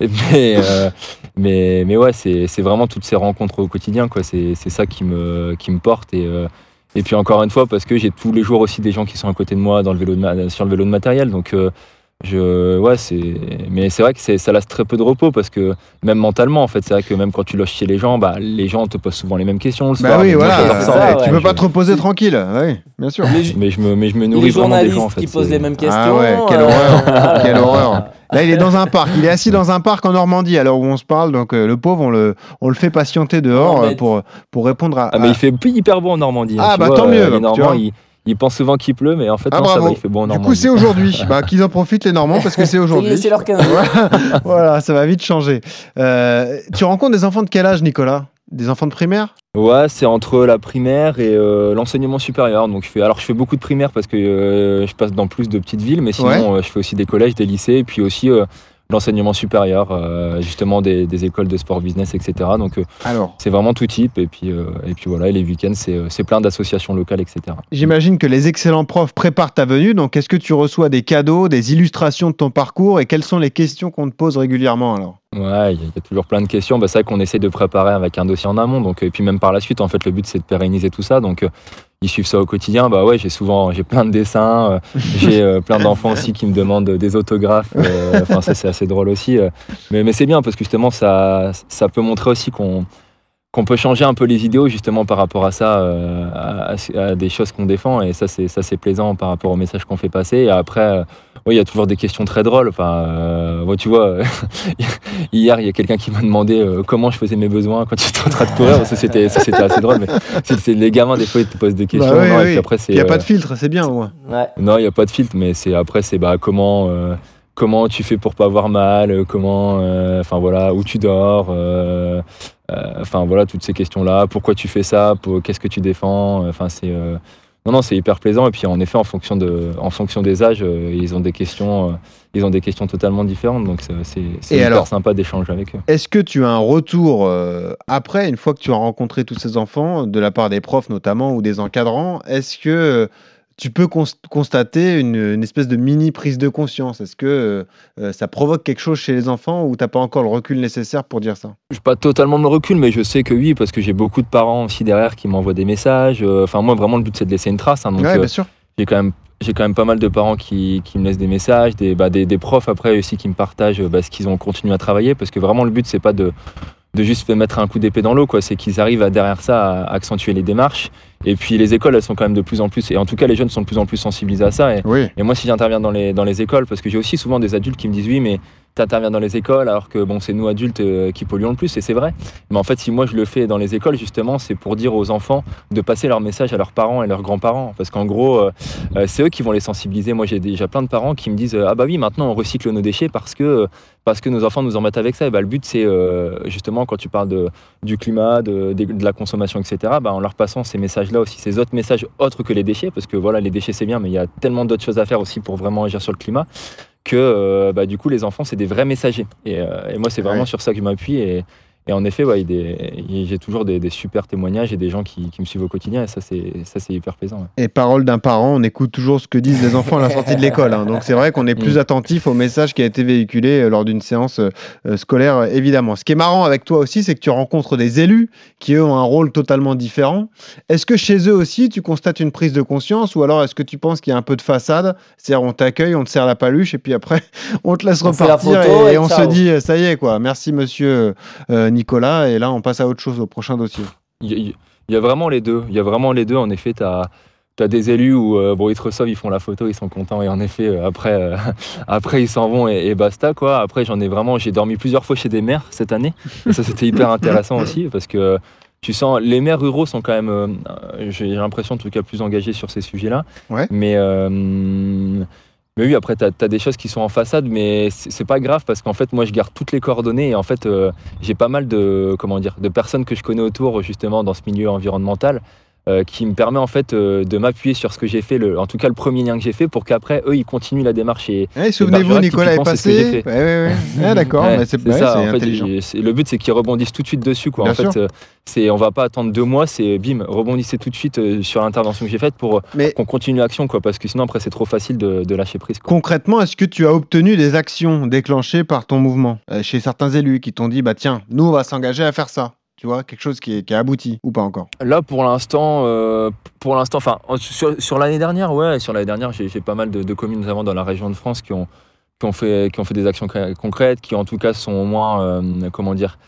mais, mais, euh, mais, mais ouais, c'est c'est vraiment toutes ces rencontres au quotidien, quoi. C'est c'est ça qui me, qui me porte. Et, euh, et puis encore une fois, parce que j'ai tous les jours aussi des gens qui sont à côté de moi dans le vélo de ma- sur le vélo de matériel. Donc, je, ouais, c'est, mais c'est vrai que c'est, ça laisse très peu de repos parce que même mentalement, en fait, c'est vrai que même quand tu loges chez les gens, bah, les gens te posent souvent les mêmes questions le Bah soir. oui, Donc, moi, voilà. ça, ça, ouais. Tu peux pas Je- te reposer tranquille. Oui, bien sûr. Les, Mais je me, mais je me les nourris vraiment des journalistes gens, en fait. qui posent les mêmes questions. Ah ouais, quelle euh, horreur, quelle horreur. Là, il est dans un parc. Il est assis dans un parc en Normandie à l'heure où on se parle. Donc, euh, le pauvre, on le, on le fait patienter dehors Non, mais- euh, pour, pour répondre à. Ah, mais il fait hyper beau en Normandie. hein, Ah, bah, vois, tant mieux, euh, Les Normands, ils, ils pensent souvent qu'il pleut, mais en fait, Ah, non, ça bravo. va, il fait beau en Du coup, c'est aujourd'hui. bah, qu'ils en profitent les Normands parce que c'est aujourd'hui. c'est leur canal. voilà, ça va vite changer. Euh, tu rencontres des enfants de quel âge, Nicolas? Des enfants de primaire? Ouais, c'est entre la primaire et euh, l'enseignement supérieur. Donc je fais, alors je fais beaucoup de primaire parce que euh, je passe dans plus de petites villes, mais sinon Ouais. euh, je fais aussi des collèges, des lycées, et puis aussi euh, l'enseignement supérieur, euh, justement des, des écoles de sport business, etc. Donc euh, Alors, c'est vraiment tout type. Et puis, euh, et puis voilà, et les week-ends, c'est c'est plein d'associations locales, etc. j'imagine que les excellents profs préparent ta venue. Donc, est-ce que tu reçois des cadeaux, des illustrations de ton parcours et quelles sont les questions qu'on te pose régulièrement alors? Ouais, il y, a- il y a toujours plein de questions. Bah, c'est vrai qu'on essaie de préparer avec un dossier en amont. Donc, et puis même par la suite, en fait, le but c'est de pérenniser tout ça. Donc, euh, ils suivent ça au quotidien. Bah ouais, j'ai souvent, j'ai plein de dessins. euh, j'ai euh, plein d'enfants aussi qui me demandent des autographes. euh, Enfin, ça c'est assez drôle aussi. euh. mais mais c'est bien parce que justement, ça, ça peut montrer aussi qu'on qu'on peut changer un peu les idéaux justement par rapport à ça, euh, à, à des choses qu'on défend. Et ça, c'est ça c'est plaisant par rapport au message qu'on fait passer. Et après, euh, oui, il y a toujours des questions très drôles. Enfin, euh, ouais, tu vois, hier, il y a quelqu'un qui m'a demandé euh, comment je faisais mes besoins quand j'étais en train de courir. Ça, c'était ça, c'était assez drôle. Mais c'est les gamins, des fois, ils te posent des questions. Bah oui, non, et oui. puis après, c'est. Il n'y a pas de filtre, c'est bien. Ouais. non, il n'y a pas de filtre, mais c'est après, c'est bah, comment, euh, comment tu fais pour pas avoir mal, comment, euh, enfin voilà, où tu dors, euh, enfin voilà, toutes ces questions-là. Pourquoi tu fais ça? Qu'est-ce que tu défends? Enfin, c'est. euh, non, non, c'est hyper plaisant. Et puis, en effet, en fonction, de, en fonction des âges, euh, ils ont des questions, euh, ils ont des questions totalement différentes. Donc, c'est hyper alors sympa d'échanger avec eux. Est-ce que tu as un retour euh, après, une fois que tu as rencontré tous ces enfants, de la part des profs notamment ou des encadrants? Est-ce que euh, tu peux cons- constater une, une espèce de mini prise de conscience Est-ce que euh, ça provoque quelque chose chez les enfants ou t'as pas encore le recul nécessaire pour dire ça? Je pas totalement de recul, mais je sais que oui, parce que j'ai beaucoup de parents aussi derrière qui m'envoient des messages. Euh, Enfin, moi, vraiment, le but, c'est de laisser une trace. hein. donc, Ouais, euh, bien sûr. j'ai quand même j'ai quand même pas mal de parents qui, qui me laissent des messages, des, bah, des, des profs après aussi qui me partagent euh, bah, ce qu'ils ont continué à travailler, parce que vraiment le but c'est pas de, de juste mettre un coup d'épée dans l'eau, quoi. C'est qu'ils arrivent à, derrière ça à accentuer les démarches. Et puis les écoles, elles sont quand même de plus en plus, et en tout cas les jeunes sont de plus en plus sensibilisés à ça. Et, Oui. et moi, si j'interviens dans les, dans les écoles, parce que j'ai aussi souvent des adultes qui me disent oui, mais tu interviens dans les écoles alors que bon, c'est nous adultes euh, qui polluons le plus, et c'est vrai. Mais en fait, si moi je le fais dans les écoles, justement, c'est pour dire aux enfants de passer leur message à leurs parents et leurs grands-parents. Parce qu'en gros, euh, euh, c'est eux qui vont les sensibiliser. Moi, j'ai déjà plein de parents qui me disent Ah bah oui, maintenant on recycle nos déchets parce que, parce que nos enfants nous en mettent avec ça. Et bah, le but, c'est euh, justement quand tu parles de, du climat, de, de- de la consommation, etc., bah, en leur passant ces messages-là aussi, ces autres messages autres que les déchets, parce que voilà, les déchets c'est bien, mais il y a tellement d'autres choses à faire aussi pour vraiment agir sur le climat que euh, bah, du coup les enfants c'est des vrais messagers et, euh, et moi c'est vraiment Ouais. sur ça que je m'appuie et, et en effet ouais, j'ai toujours des, des super témoignages et des gens qui, qui me suivent au quotidien et ça c'est ça c'est hyper plaisant ouais. Et parole d'un parent, on écoute toujours ce que disent les enfants à la sortie de l'école. hein. Donc c'est vrai qu'on est plus Mm. attentif au message qui a été véhiculé euh, lors d'une séance euh, euh, scolaire, évidemment. Ce qui est marrant avec toi aussi, c'est que tu rencontres des élus qui, eux, ont un rôle totalement différent. Est-ce que chez eux aussi, tu constates une prise de conscience ou alors est-ce que tu penses qu'il y a un peu de façade? C'est-à-dire on t'accueille, on te serre la paluche et puis après on te laisse On la repartir photo et, et et on ciao. se dit ça y est quoi. Merci monsieur euh, Nicolas et là on passe à autre chose au prochain dossier. il y, a- il y a vraiment les deux il y a vraiment les deux en effet tu as T'as des élus où euh, bon, ils te reçoivent, ils font la photo, ils sont contents et en effet euh, après, euh, après ils s'en vont et, et basta quoi. Après j'en ai vraiment, j'ai dormi plusieurs fois chez des maires cette année et ça c'était hyper intéressant aussi parce que tu sens les maires ruraux sont quand même, euh, j'ai l'impression en tout cas plus engagés sur ces sujets-là. Ouais. Mais mais oui, après, tu as, des choses qui sont en façade, mais c'est pas grave parce qu'en fait, moi, je garde toutes les coordonnées et en fait, euh, j'ai pas mal de, personnes que je connais autour, justement, dans ce milieu environnemental, qui me permet en fait euh, de m'appuyer sur ce que j'ai fait, le, en tout cas le premier lien que j'ai fait, pour qu'après, eux, ils continuent la démarche. Et, Eh, Souvenez-vous, Nicolas est c'est passé. fait. Ouais, ouais, D'accord, c'est c'est c'est c'est- le but c'est qu'ils rebondissent tout de suite dessus. Quoi. Bien en fait, euh, c'est, on va pas attendre deux mois, c'est bim, rebondissez tout de suite euh, sur l'intervention que j'ai faite pour euh, Mais qu'on continue l'action, quoi, parce que sinon après c'est trop facile de, de lâcher prise. Quoi. concrètement, est-ce que tu as obtenu des actions déclenchées par ton mouvement euh, chez certains élus qui t'ont dit bah tiens, nous on va s'engager à faire ça? Tu vois, quelque chose qui, est, qui a abouti ou pas encore Là pour l'instant, euh, pour l'instant, enfin en- sur, sur l'année dernière, ouais, sur l'année dernière, j'ai, pas mal de, communes, notamment dans la région de France, qui ont, qui ont fait, qui ont fait des actions concrètes, qui en tout cas sont au moins, euh, comment dire.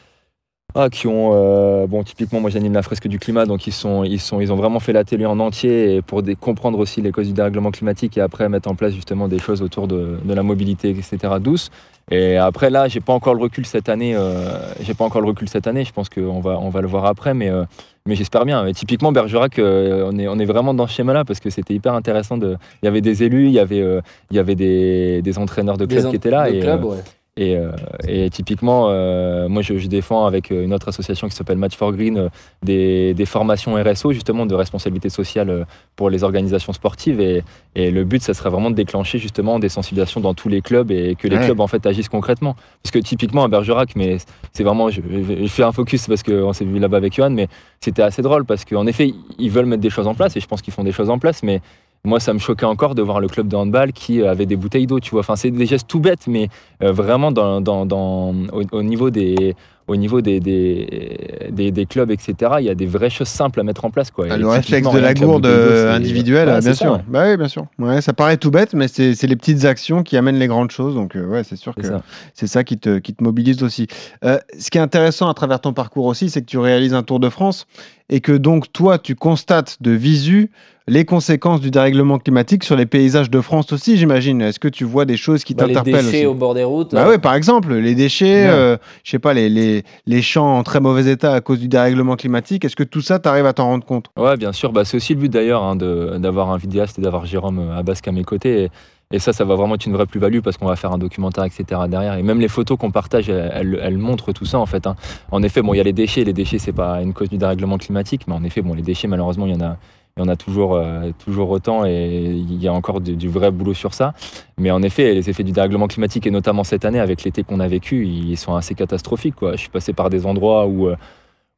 Ah, qui ont euh, bon typiquement moi j'anime la fresque du climat donc ils sont ils sont ils ont vraiment fait l'atelier en entier et pour des- comprendre aussi les causes du dérèglement climatique et après mettre en place justement des choses autour de, de la mobilité etc douce et après là j'ai pas encore le recul cette année euh, j'ai pas encore le recul cette année je pense qu'on va on va le voir après mais euh, mais j'espère bien et typiquement Bergerac on est on est vraiment dans ce schéma là parce que c'était hyper intéressant de il y avait des élus il y avait il y avait des, des entraîneurs de clubs en- qui étaient là de et club, ouais. Et, euh, et typiquement, euh, moi, je, je défends avec une autre association qui s'appelle Match for Green euh, des, des formations RSO, justement, de responsabilité sociale euh, pour les organisations sportives. Et, et le but, ça serait vraiment de déclencher justement des sensibilisations dans tous les clubs et que les Ouais. clubs en fait agissent concrètement. Parce que typiquement à Bergerac, mais c'est vraiment, je, je fais un focus parce qu'on s'est vu là-bas avec Johan, mais c'était assez drôle parce qu'en effet, ils veulent mettre des choses en place et je pense qu'ils font des choses en place, mais moi, ça me choquait encore de voir le club de handball qui euh, avait des bouteilles d'eau, tu vois. C'est des gestes tout bêtes, mais euh, vraiment au niveau des au niveau des, des, des, des clubs, etc., il y a des vraies choses simples à mettre en place. Quoi. Ah, le réflexe de la gourde euh, individuelle, Ouais, bien ça, sûr. ouais. Bah oui, bien sûr. Ouais, ça paraît tout bête, mais c'est c'est les petites actions qui amènent les grandes choses. Donc, euh, ouais, c'est sûr que ça. c'est ça qui te, qui te mobilise aussi. Euh, ce qui est intéressant à travers ton parcours aussi, c'est que tu réalises un Tour de France et que donc toi, tu constates de visu les conséquences du dérèglement climatique sur les paysages de France aussi, j'imagine. Est-ce que tu vois des choses qui Bah, les t'interpellent déchets aussi au bord des routes. Bah ouais, par exemple, les déchets, Ouais. euh, je sais pas, les, les, les champs en très mauvais état à cause du dérèglement climatique. Est-ce que tout ça, tu arrives à t'en rendre compte? Ouais, bien sûr. Bah, c'est aussi le but d'ailleurs hein, d'avoir un vidéaste et d'avoir Jérôme euh, Abasque à mes côtés. Et, ça, ça va vraiment être une vraie plus-value parce qu'on va faire un documentaire, etc. derrière. Et même les photos qu'on partage, elles, montrent tout ça en fait. hein. En effet, bon, il y a les déchets. Les déchets, c'est pas une cause du dérèglement climatique, mais en effet, les déchets, malheureusement, il y en a. Il y en a toujours, euh, toujours autant et il y a encore du, vrai boulot sur ça. Mais en effet, les effets du dérèglement climatique, et notamment cette année avec l'été qu'on a vécu, ils sont assez catastrophiques. Je suis passé par des endroits où, euh,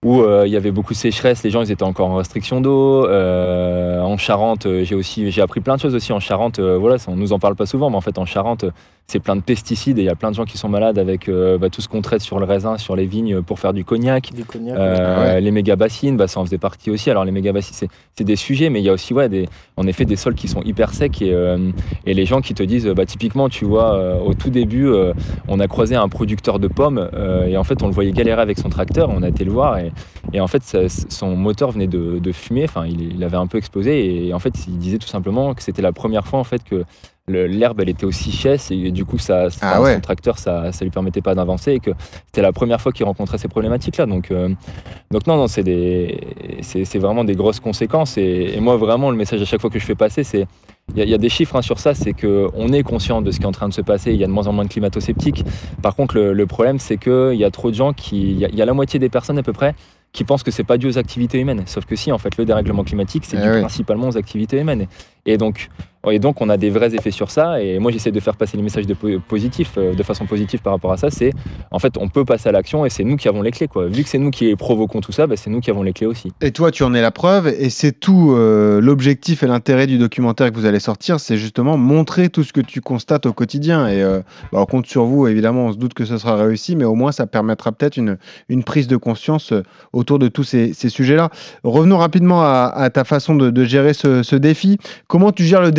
où euh, il y avait beaucoup de sécheresse, les gens ils étaient encore en restriction d'eau. En Charente, j'ai aussi appris plein de choses aussi en Charente. euh, voilà, on nous en parle pas souvent, mais en fait en Charente, c'est plein de pesticides et il y a plein de gens qui sont malades avec euh, bah, tout ce qu'on traite sur le raisin, sur les vignes pour faire du cognac. du cognac. Euh, Ah ouais. Les méga bassines, bah, ça en faisait partie aussi. Alors les méga bassines, c'est- des sujets, mais il y a aussi ouais, des, en effet des sols qui sont hyper secs et, euh, et les gens qui te disent, bah, typiquement, tu vois, euh, au tout début, euh, on a croisé un producteur de pommes euh, et en fait on le voyait galérer avec son tracteur. On a été le voir et, et en fait ça- son moteur venait de, de fumer. Enfin, il, il avait un peu explosé et en fait il disait tout simplement que c'était la première fois en fait que l'herbe elle était aussi chèsse et du coup ça, Ah ouais. son tracteur ça, ça lui permettait pas d'avancer et que c'était la première fois qu'il rencontrait ces problématiques là. Donc euh, donc non, non, c'est des, c'est vraiment des grosses conséquences. Et, et moi, vraiment, le message à chaque fois que je fais passer, c'est, il y, a- il y a des chiffres hein, sur ça, c'est que on est conscient de ce qui est en train de se passer. Il y a de moins en moins de climato-sceptiques. Par contre, le, le problème, c'est qu'il y a trop de gens qui, il y, a- il y a la moitié des personnes à peu près qui pensent que c'est pas dû aux activités humaines. Sauf que si, en fait, le dérèglement climatique, c'est Eh dû oui. principalement aux activités humaines. Et donc, et donc, on a des vrais effets sur ça. Et moi, j'essaie de faire passer les messages de po- positifs, euh, de façon positive par rapport à ça. C'est, en fait, on peut passer à l'action et c'est nous qui avons les clés. Vu que c'est nous qui provoquons tout ça, bah, c'est nous qui avons les clés aussi. Et toi, tu en es la preuve, et c'est tout euh, l'objectif et l'intérêt du documentaire que vous allez sortir, c'est justement montrer tout ce que tu constates au quotidien. Et euh, bah, on compte sur vous, évidemment, on se doute que ce sera réussi, mais au moins ça permettra peut-être une, prise de conscience autour de tous ces, sujets-là. Revenons rapidement à, ta façon de, gérer ce, ce défi. Comment tu gères le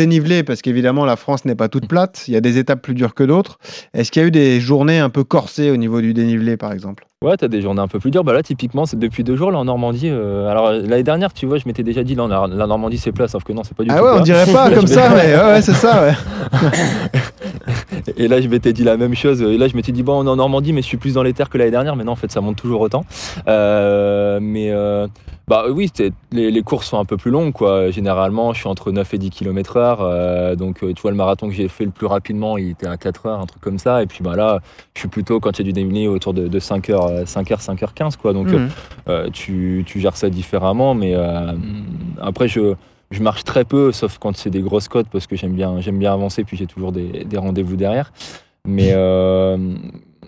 Parce qu'évidemment, la France n'est pas toute plate, il y a des étapes plus dures que d'autres. Est-ce qu'il y a eu des journées un peu corsées au niveau du dénivelé, par exemple? Ouais, t'as des journées un peu plus dures. Bah là, typiquement, c'est depuis deux jours là en Normandie. euh, alors l'année dernière, tu vois, je m'étais déjà dit, là, la, la Normandie c'est plat, sauf que non, c'est pas du Ah tout ouais, plat. on dirait pas Là, comme je ça, mais ouais, ouais, c'est ça, ouais. Et là, je m'étais dit la même chose. Et là, je m'étais dit, bon, on est en Normandie, mais je suis plus dans les terres que l'année dernière. Mais non, en fait, ça monte toujours autant. Euh, mais euh, bah oui, les, les courses sont un peu plus longues, quoi. Généralement, je suis entre 9 et 10 km heure. Euh, donc, euh, tu vois, le marathon que j'ai fait le plus rapidement, il était à 4 heures, un truc comme ça. Et puis, bah là, je suis plutôt, quand il y a du dénivelé, autour de, de 5 h 5 h 5 h 15, quoi. Donc, Mhm. euh, tu, tu gères ça différemment. Mais euh, après, je, je marche très peu, sauf quand c'est des grosses côtes, parce que j'aime bien, j'aime bien avancer, puis j'ai toujours des, des rendez-vous derrière. Mais euh,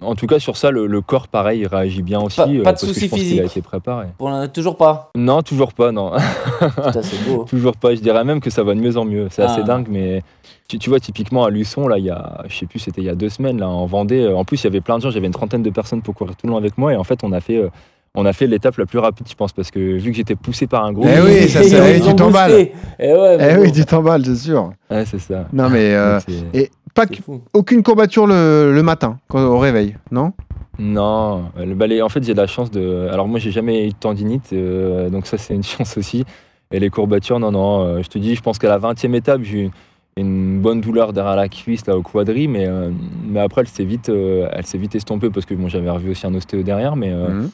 en tout cas, sur ça, le, le corps, pareil, il réagit bien aussi. Pas- pas de euh, parce que soucis je pense physiques. a été préparé. Pour l'in- toujours pas. Non, toujours pas, non. Putain, beau. toujours pas. Je dirais même que ça va de mieux en mieux. C'est assez Ah. dingue, mais tu, tu vois, typiquement à Luçon, là, il y a, je sais plus, c'était il y a deux semaines, là, en Vendée. euh, En plus, il y avait plein de gens, j'avais une trentaine de personnes pour courir tout le long avec moi, et en fait, on a fait. euh, on a fait l'étape la plus rapide, je pense, parce que vu que j'étais poussé par un groupe. Eh oui, ça, ça, eh, tu t'emballes. Eh ouais, Eh bon, oui, tu t'emballes, c'est sûr. Ouais, c'est ça. Non, mais euh, et pas aucune courbature le, le matin, quand, au réveil, non Non, euh, le balai, en fait, j'ai de la chance de. Alors, moi, j'ai jamais eu de tendinite, euh, donc ça, c'est une chance aussi. Et les courbatures, non, non. euh, je te dis, je pense qu'à la 20e étape, j'ai eu une bonne douleur derrière la cuisse, là, au quadri, mais, euh, après, elle s'est vite, euh, vite estompée parce que bon, j'avais revu aussi un ostéo derrière, mais, euh, Mhm.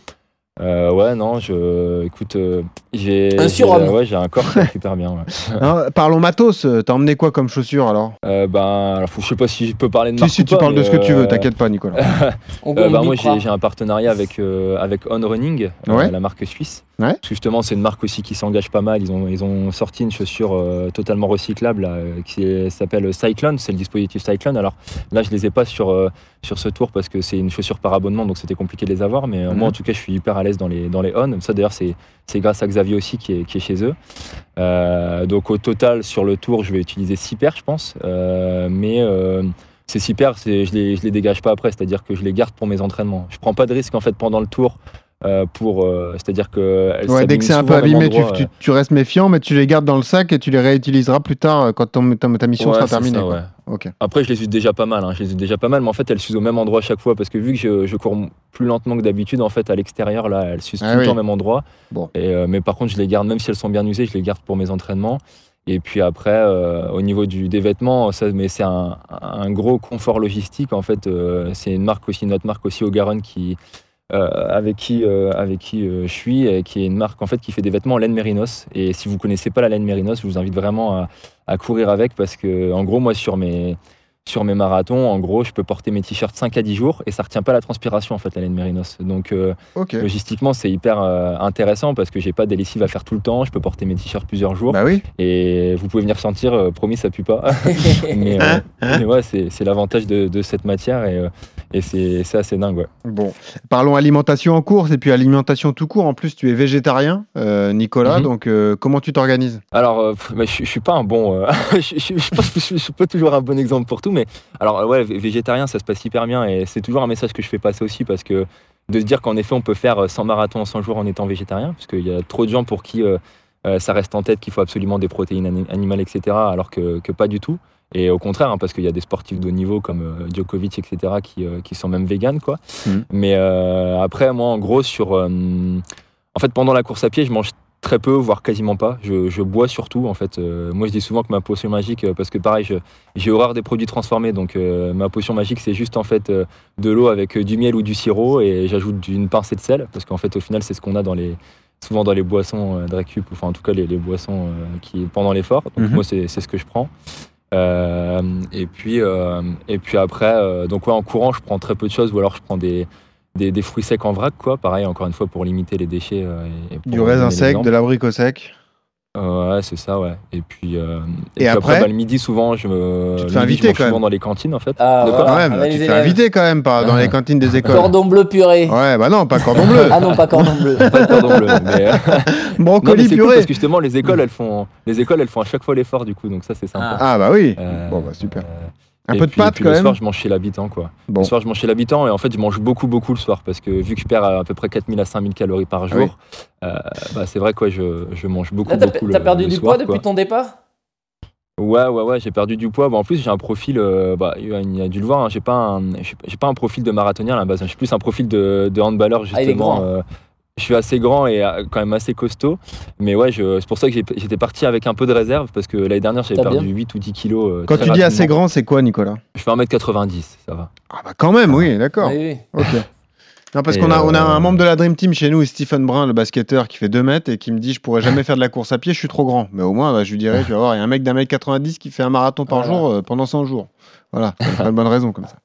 Euh, ouais, non, je. Écoute, euh, j'ai. Un surhomme. Ouais, j'ai un corps super bien. Ouais. Parlons matos, euh, t'as emmené quoi comme chaussures alors? Euh, ben, alors, faut- je sais pas si je peux parler de Si, marque si, ou tu pas, parles de ce que tu veux, t'inquiète pas, Nicolas. On, Euh, bah, moi, j'ai j'ai un partenariat avec, euh, avec On Running, euh, Ouais. la marque suisse. Ouais. Parce que justement, c'est une marque aussi qui s'engage pas mal. Ils ont, ils ont sorti une chaussure euh, totalement recyclable là, qui est- s'appelle Cyclone. C'est le dispositif Cyclone. Alors là, je les ai pas sur, euh, sur ce tour parce que c'est une chaussure par abonnement, donc c'était compliqué de les avoir. Mais euh, Mhm. moi, en tout cas, je suis hyper à dans les, dans les On. Ça, d'ailleurs, c'est c'est grâce à Xavier aussi qui est, qui est chez eux. Euh, donc, au total, sur le tour, je vais utiliser 6 paires, je pense. Euh, mais. euh, ces six paires, c'est- je les, je les dégage pas après, c'est-à-dire que je les garde pour mes entraînements. Je prends pas de risque en fait pendant le tour, euh, pour, euh, c'est-à-dire que Ouais, dès que c'est un peu abîmé, tu, endroit, tu- tu restes méfiant, mais tu les gardes dans le sac et tu les réutiliseras plus tard euh, quand ton- ta, ta mission Ouais, sera terminée. ça, ouais. Après, je les use déjà pas mal. hein, Je les use déjà pas mal, mais en fait, elles s'usent au même endroit à chaque fois parce que vu que je, je cours plus lentement que d'habitude, en fait, à l'extérieur, là, elles s'usent Ah tout oui. le temps au même endroit. Bon. Et, euh, mais par contre, je les garde, même si elles sont bien usées, je les garde pour mes entraînements. Et puis après, euh, au niveau du, des vêtements, ça, mais c'est un, un gros confort logistique. En fait, euh, c'est une marque aussi, notre marque aussi au Garonne qui, avec qui, euh, avec qui euh, je suis, qui est une marque en fait qui fait des vêtements en laine mérinos. Et si vous connaissez pas la laine mérinos, je vous invite vraiment à, à courir avec parce que, en gros, moi sur mes sur mes marathons, en gros, je peux porter mes t-shirts 5 à 10 jours et ça retient pas la transpiration en fait la laine mérinos. Donc euh, logistiquement, c'est hyper euh, intéressant parce que j'ai pas des lessives à faire tout le temps, je peux porter mes t-shirts plusieurs jours Bah oui. et vous pouvez venir sentir, euh, promis, ça pue pas. mais, Hein Hein mais ouais, c'est c'est l'avantage de, de cette matière et, et c'est c'est assez dingue. Ouais. Bon, parlons alimentation en course et puis alimentation tout court. En plus, tu es végétarien, Nicolas. Mhm. Donc, comment tu t'organises? Alors, bah, je, suis pas un bon. je, suis pas toujours un bon exemple pour tout, mais alors euh, ouais, vé- végétarien, ça se passe hyper bien et c'est toujours un message que je fais passer aussi parce que de se dire qu'en effet, on peut faire euh, 100 marathons en 100 jours en étant végétarien, parce qu'il y a trop de gens pour qui euh, euh, ça reste en tête qu'il faut absolument des protéines ani- animales, etc., alors que, que pas du tout. Et au contraire, hein, parce qu'il y a des sportifs de haut niveau comme euh, Djokovic, etc., qui, euh, qui sont même véganes, quoi. Mhm. Mais euh, après, moi, en gros, sur. euh, en fait, pendant la course à pied, je mange très peu, voire quasiment pas. Je, je bois surtout, en fait. Euh, moi, je dis souvent que ma potion magique, euh, parce que pareil, j'ai horreur des produits transformés. Donc, euh, ma potion magique, c'est juste en fait euh, de l'eau avec du miel ou du sirop et j'ajoute une pincée de sel, parce qu'en fait, au final, c'est ce qu'on a dans les souvent dans les boissons de récup, enfin en tout cas les, les boissons qui pendant l'effort. Donc Mhm. moi, c'est c'est ce que je prends. Et puis et puis après, donc ouais, en courant, je prends très peu de choses, ou alors je prends des des, des fruits secs en vrac, quoi. Pareil, encore une fois, pour limiter les déchets. euh, et, et pour Du raisin sec, de l'abricot sec. Euh, ouais, c'est ça, ouais. Et puis, euh, Et puis après bah, le midi, souvent, je me. Tu te fais inviter, quand souvent même. dans les cantines, en fait. Ah, De ouais. quoi Quand même, avec tu les te fais inviter quand même pas dans Ah. les cantines des écoles. Cordon bleu purée. Ouais, bah non, pas cordon bleu. Ah non, pas cordon bleu. Pas de cordon bleu, mais. euh, non, mais Brocoli cool purée. parce que justement, les écoles, elles font, les écoles, elles font à chaque fois l'effort, du coup, donc ça, c'est sympa. Ah bah oui. Euh, Bon bah super. Euh, Un et peu de puis- et pâtes puis quand le même. soir, je mange chez l'habitant, quoi. Bon. Le soir, je mange chez l'habitant et en fait, je mange beaucoup, beaucoup le soir parce que vu que je perds à, à peu près 4000 à 5000 calories par jour, oui. euh, bah, c'est vrai, quoi, je, je mange beaucoup, Là, t'as beaucoup t'as le- perdu le du soir, poids quoi. depuis ton départ? Ouais, ouais, ouais, j'ai perdu du poids. Bon, en plus, j'ai un profil, euh, bah, il a- dû le voir, hein, j'ai pas, un- j'ai j'ai pas un profil de marathonien à la base. hein. J'ai plus un profil de, de handballeur, Ah, il est justement. grand. Je suis assez grand et euh, quand même assez costaud. Mais ouais, je- c'est pour ça que j'ai- j'étais parti avec un peu de réserve parce que l'année dernière, j'avais T'as perdu bien. 8 ou 10 kilos. euh, Quand tu dis assez rapidement. grand, c'est quoi Nicolas? Je fais 1m90, ça va. Ah bah quand même, oui, d'accord. Oui, oui. Ok. Non, parce Et qu'on a, on a euh, un membre de la Dream Team chez nous, Stephen Brun, le basketteur, qui fait 2 mètres et qui me dit Je pourrais jamais faire de la course à pied, je suis trop grand. Mais au moins, bah, je lui dirais Tu vas voir, il y a un mec d'un mètre 90 qui fait un marathon par Voilà. jour euh, pendant 100 jours. Voilà, ça une bonne raison comme ça.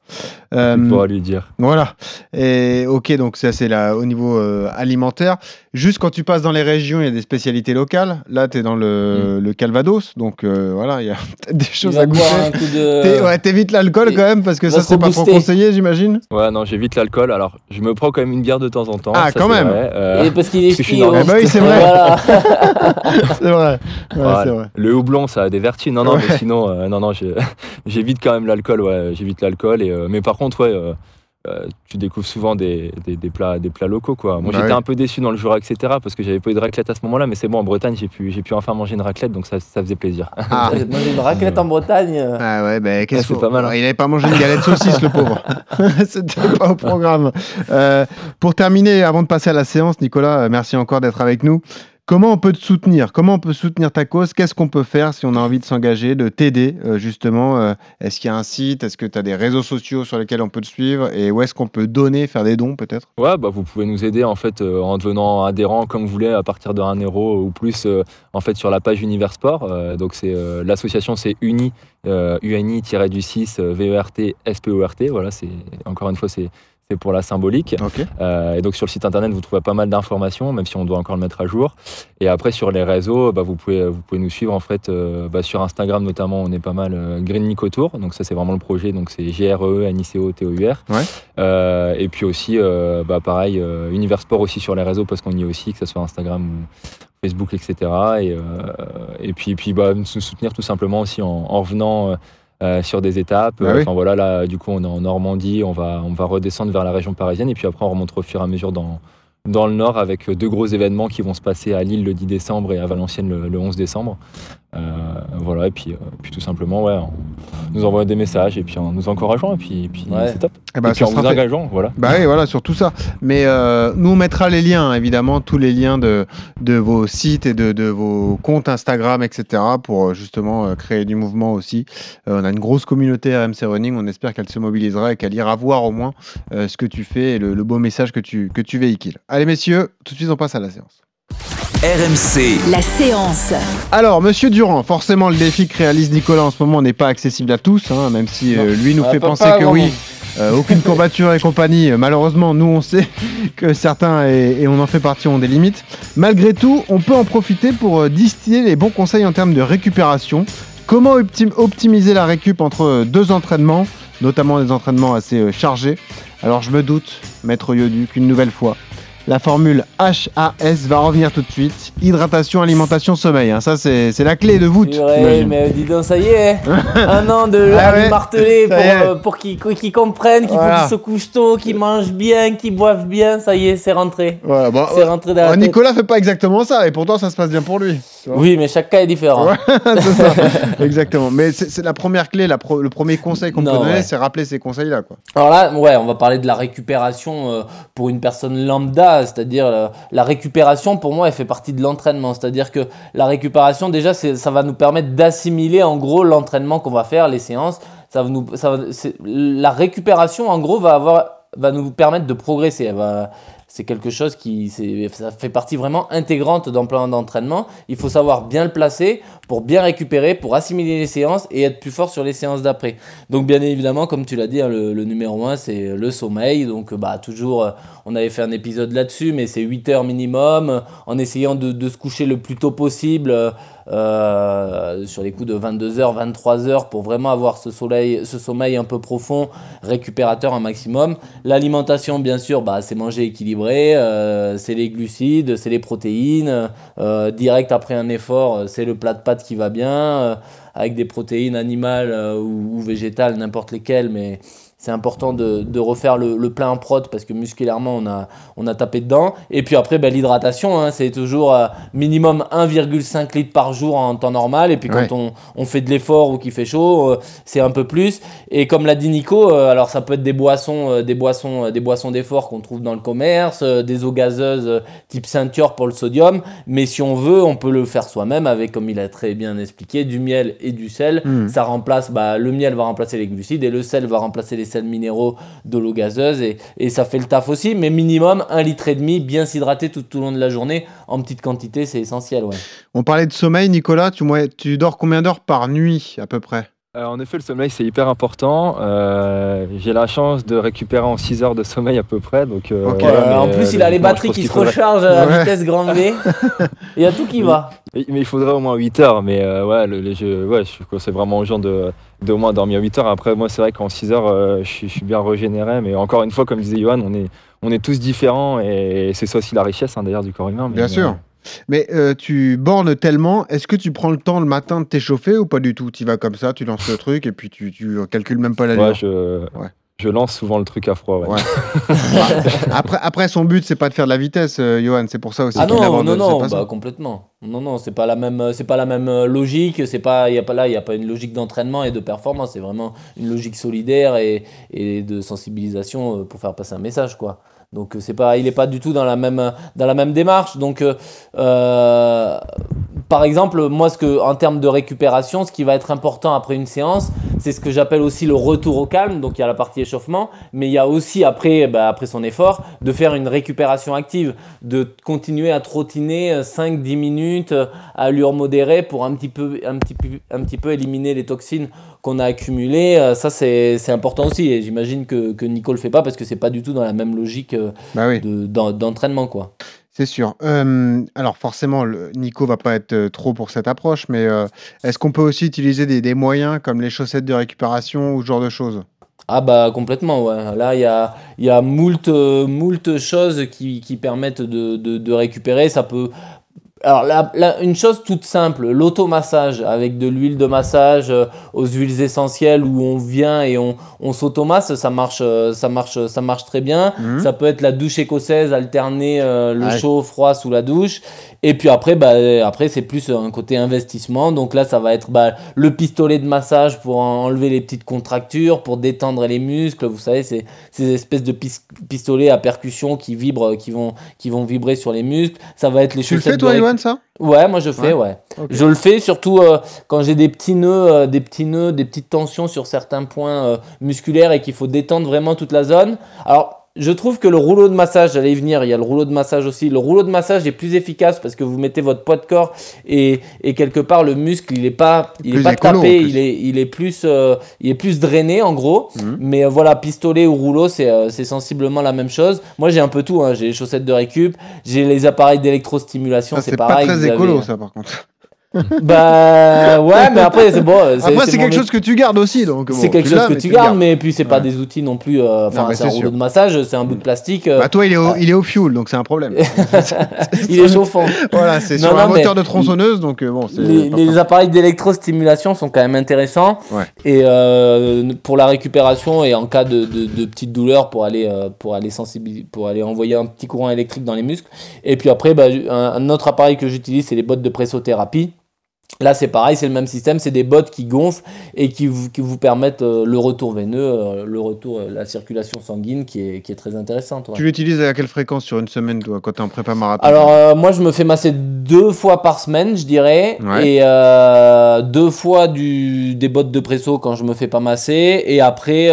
Tu Euh, pourras lui dire. voilà. Et ok, donc ça c'est là au niveau euh, alimentaire. Juste quand tu passes dans les régions, il y a des spécialités locales. Là, tu es dans le, le Calvados, donc euh, voilà, il y a peut-être des choses à goûter. de. Ouais, t'évites l'alcool quand même parce que ça c'est pas trop conseillé, j'imagine. Ouais, non, j'évite l'alcool. Alors, je me prends quand même une bière de temps en temps. Ah, ça, quand même. vrai. Euh, Et parce qu'il est parce que je suis ch'ti. Eh bah oui, c'est vrai. Voilà. c'est vrai. Ouais. Le houblon, ça a des vertus. Non, non, Ouais. mais sinon, euh, non, non, j'évite quand même l'alcool. Ouais, j'évite l'alcool. Et, euh, mais par contre, ouais, euh, euh, tu découvres souvent des, des, des plats, des plats locaux, quoi. Moi, Bah j'étais oui. un peu déçu dans le Jura, etc., parce que j'avais pas eu de raclette à ce moment-là. Mais c'est bon, en Bretagne, j'ai pu, j'ai pu enfin manger une raclette, donc ça, ça faisait plaisir. Ah. J'ai une raclette en Bretagne. euh, Ah ouais, ben qu'est-ce c'est qu'on- pas mal, hein. Il n'avait pas mangé une galette saucisse, le pauvre. C'était pas au programme. Euh, pour terminer, avant de passer à la séance, Nicolas, merci encore d'être avec nous. Comment on peut te soutenir? Comment on peut soutenir ta cause? Qu'est-ce qu'on peut faire si on a envie de s'engager, de t'aider euh, justement euh, Est-ce qu'il y a un site? Est-ce que tu as des réseaux sociaux sur lesquels on peut te suivre? Et où est-ce qu'on peut donner, faire des dons peut-être? Ouais, bah, vous pouvez nous aider en fait euh, en devenant adhérent comme vous voulez à partir de 1 euro ou plus en fait sur la page Univers Sport. Donc c'est l'association c'est Uni euh, UNI du 6 VERT SPORT. Voilà, c'est encore une fois c'est c'est pour la symbolique. Euh, et donc sur le site internet, vous trouvez pas mal d'informations, même si on doit encore le mettre à jour. Et après sur les réseaux, bah, vous, pouvez, vous pouvez nous suivre en fait euh, bah, sur Instagram notamment, on est pas mal euh, Green Nico Tour. Donc ça c'est vraiment le projet, donc c'est G R E N I C O T O U R. Ouais. Euh, et puis aussi, bah, pareil, Univers Sport aussi sur les réseaux parce qu'on y est aussi, que ce soit Instagram ou Facebook, etc. Et, et puis, et puis bah, nous soutenir tout simplement aussi en, en revenant. Euh, euh, sur des étapes. Oui. Enfin voilà, là, du coup, on est en Normandie, on va, on va redescendre vers la région parisienne et puis après, on remontera au fur et à mesure dans, dans le nord avec deux gros événements qui vont se passer à Lille le 10 décembre et à Valenciennes le, le 11 décembre. Euh, voilà, et puis, euh, puis tout simplement, ouais, on nous envoie des messages et puis en nous encourageant et puis, et puis Ouais. c'est top. Eh ben, et puis ça en fait. engageant, voilà. Bah oui, voilà, sur tout ça. Mais euh, nous, on mettra les liens, évidemment, tous les liens de, de vos sites et de, de vos comptes Instagram, etc., pour justement euh, créer du mouvement aussi. Euh, on a une grosse communauté RMC Running, on espère qu'elle se mobilisera et qu'elle ira voir au moins euh, ce que tu fais et le, le beau message que tu, que tu véhicules. Allez, messieurs, tout de suite, on passe à la séance. RMC, La séance. Alors, monsieur Durand, forcément, le défi que réalise Nicolas en ce moment n'est pas accessible à tous, hein, même si euh, lui nous Ah, fait penser pas que oui. Euh, aucune courbature et compagnie. Euh, Malheureusement, nous, on sait que certains, et, et on en fait partie, ont des limites. Malgré tout, on peut en profiter pour distiller les bons conseils en termes de récupération. Comment optim- optimiser la récup entre deux entraînements, notamment des entraînements assez chargés? Alors, je me doute, maître Yodu, qu'une nouvelle fois, la formule HAS va revenir tout de suite. Hydratation, alimentation, sommeil. hein. Ça, c'est la clé de voûte. J'imagine. mais dis donc, ça y est, un an de Ah ouais, marteler pour, euh, pour qu'ils comprennent qu'il Voilà. faut qu'ils se couchent tôt, qu'ils mangent bien, qu'ils boivent bien, ça y est, c'est rentré. Voilà, bon, C'est rentré dans la euh, tête. Nicolas fait pas exactement ça, et pourtant ça se passe bien pour lui. Oui, mais chaque cas est différent. Ouais, ça, exactement. Mais c'est la première clé, la pro- le premier conseil qu'on peut donner, ouais. c'est rappeler ces conseils-là. quoi. Alors là, ouais, on va parler de la récupération euh, pour une personne lambda, c'est-à-dire la récupération pour moi, elle fait partie de l'entraînement. C'est-à-dire que la récupération, déjà, ça va nous permettre d'assimiler en gros l'entraînement qu'on va faire, les séances. La récupération, en gros, va nous permettre de progresser. C'est quelque chose qui, ça fait partie vraiment intégrante d'un plan d'entraînement. Il faut savoir bien le placer pour bien récupérer, pour assimiler les séances et être plus fort sur les séances d'après. Donc bien évidemment, comme tu l'as dit, hein, le, numéro 1, c'est le sommeil. Donc bah, toujours, euh, on avait fait un épisode là-dessus, mais c'est 8 heures minimum, euh, en essayant de, de se coucher le plus tôt possible, euh, sur les coups de 22h, 23h, pour vraiment avoir ce, soleil, ce sommeil un peu profond, récupérateur un maximum. L'alimentation, bien sûr, bah, c'est manger équilibré, euh, c'est les glucides, c'est les protéines. euh, direct après un effort, c'est le plat de pâtes qui va bien, avec des protéines animales ou végétales, n'importe lesquelles, mais c'est important de, de refaire le, le plein en prot parce que musculairement on a, on a tapé dedans. Et puis après, ben, l'hydratation, hein, c'est toujours euh, minimum 1,5 litre par jour en temps normal. Et puis quand Ouais. on, on fait de l'effort ou qu'il fait chaud, euh, c'est un peu plus. Et comme l'a dit Nico, euh, alors ça peut être des boissons, des boissons, des boissons d'effort qu'on trouve dans le commerce, des eaux gazeuses type ceinture pour le sodium. Mais si on veut, on peut le faire soi-même avec, comme il a très bien expliqué, du miel et du sel. Mhm. Ça remplace, bah, le miel va remplacer les glucides et le sel va remplacer les sels minéraux de l'eau gazeuse et, et ça fait le taf aussi. Mais minimum un litre et demi, bien s'hydrater tout au long de la journée en petite quantité, c'est essentiel. Ouais. On parlait de sommeil, Nicolas. Tu, tu dors combien d'heures par nuit à peu près? Euh, en effet, le sommeil, c'est hyper important. Euh, J'ai la chance de récupérer en 6 heures de sommeil à peu près. Donc, euh, Ok. voilà, mais, en plus, il a les batteries qui se faudrait- rechargent à Ouais. vitesse grand V. Il y a tout qui va. Mais mais il faudrait au moins 8 heures. Mais euh, ouais, le, les jeux, ouais, je conseille vraiment aux gens de, de au moins dormir 8 heures. Après, moi, c'est vrai qu'en 6 heures, euh, je, suis- je suis bien régénéré. Mais encore une fois, comme disait Johan, on est, on est tous différents. Et c'est ça aussi la richesse hein, d'ailleurs du corps humain. mais, Bien sûr. Mais euh, tu bornes tellement, est-ce que tu prends le temps le matin de t'échauffer ou pas du tout? Tu vas comme ça, tu lances le truc et puis tu, tu calcules même pas la Ouais, je, Ouais. je lance souvent le truc à froid. ouais. Ouais. après, après, son but, c'est pas de faire de la vitesse, euh, Johan. C'est pour ça aussi Ah non, aborde non, non, bah, complètement. Non, non, c'est pas la même, euh, c'est pas la même euh, logique. C'est pas, il y a pas là, il y a pas une logique d'entraînement et de performance. C'est vraiment une logique solidaire et, et de sensibilisation pour faire passer un message, quoi. Donc euh, c'est pas, il n'est pas du tout dans la même, dans la même démarche. Donc euh, euh, par exemple, moi, ce que, en termes de récupération, ce qui va être important après une séance, c'est ce que j'appelle aussi le retour au calme. Donc, il y a la partie échauffement, mais il y a aussi, après, bah, son effort, de faire une récupération active, de continuer à trottiner 5-10 minutes à allure modérée pour un petit peu éliminer les toxines qu'on a accumulées. Ça, c'est important aussi. Et j'imagine que, que Nico le fait pas parce que c'est pas du tout dans la même logique Bah oui. de- d'en- d'entraînement, quoi. C'est sûr. Euh, alors forcément, le, Nico va pas être euh, trop pour cette approche, mais euh, est-ce qu'on peut aussi utiliser des, des moyens comme les chaussettes de récupération ou ce genre de choses? Ah bah complètement, ouais. Là, il y a, il y a moult, euh, moult choses qui, qui permettent de, de, de récupérer. Ça peut... Alors, une chose toute simple, l'automassage avec de l'huile de massage euh, aux huiles essentielles où on vient et on, on s'automasse, ça marche, euh, ça, marche, ça marche très bien. Mhm. Ça peut être la douche écossaise, alterner euh, le Ouais. chaud, froid sous la douche. Et puis après, bah, euh, après c'est plus un côté investissement. Donc là, ça va être bah, le pistolet de massage pour en- enlever les petites contractures, pour détendre les muscles. Vous savez, c'est ces espèces de pis- pistolets à percussion qui vibrent, qui vont, qui vont vibrer sur les muscles. Ça va être les Tu le chaussettes fais toi, Johan, ça? Ouais, moi je fais, ouais. Je le fais surtout euh, quand j'ai des petits nœuds, euh, des petits nœuds, des petites tensions sur certains points euh, musculaires et qu'il faut détendre vraiment toute la zone. Alors, je trouve que le rouleau de massage, j'allais y venir, il y a le rouleau de massage aussi. Le rouleau de massage est plus efficace parce que vous mettez votre poids de corps et, et quelque part le muscle, il est pas, il est Plus pas écolo, tapé, il est, il est plus, euh, il est plus drainé en gros. Mhm. Mais euh, voilà, pistolet ou rouleau, c'est euh, c'est sensiblement la même chose. Moi, j'ai un peu tout. hein. J'ai les chaussettes de récup, j'ai les appareils d'électrostimulation, c'est c'est pas pareil. très avez- écolo, ça, par contre. Bah ouais, mais après c'est bon. Après, c'est quelque chose que tu gardes aussi, donc. bon, c'est quelque chose que tu gardes, mais puis c'est pas Ouais. des outils non plus. euh, Enfin, c'est un rouleau sûr. de massage, c'est un bout de plastique. euh, Bah, toi, il est, au, il est au fuel, donc c'est un problème. il est chauffant. voilà, c'est sur un non, moteur de tronçonneuse, donc euh, bon, c'est. Les, les appareils d'électrostimulation sont quand même intéressants. Ouais. Et euh, pour la récupération et en cas de, de, de petites douleurs pour aller, euh, pour, aller sensibiliser, pour aller envoyer un petit courant électrique dans les muscles. Et puis après, bah, un, un autre appareil que j'utilise, c'est les bottes de pressothérapie. Là, c'est pareil, c'est le même système, c'est des bottes qui gonflent et qui vous, qui vous permettent euh, le retour veineux, euh, le retour, euh, la circulation sanguine qui est, qui est très intéressante. ouais. Tu l'utilises à quelle fréquence sur une semaine, toi, quand t'es en prépa marathon? Alors moi je me fais masser deux fois par semaine je dirais Ouais. et deux fois du, des bottes de presso quand je me fais pas masser et après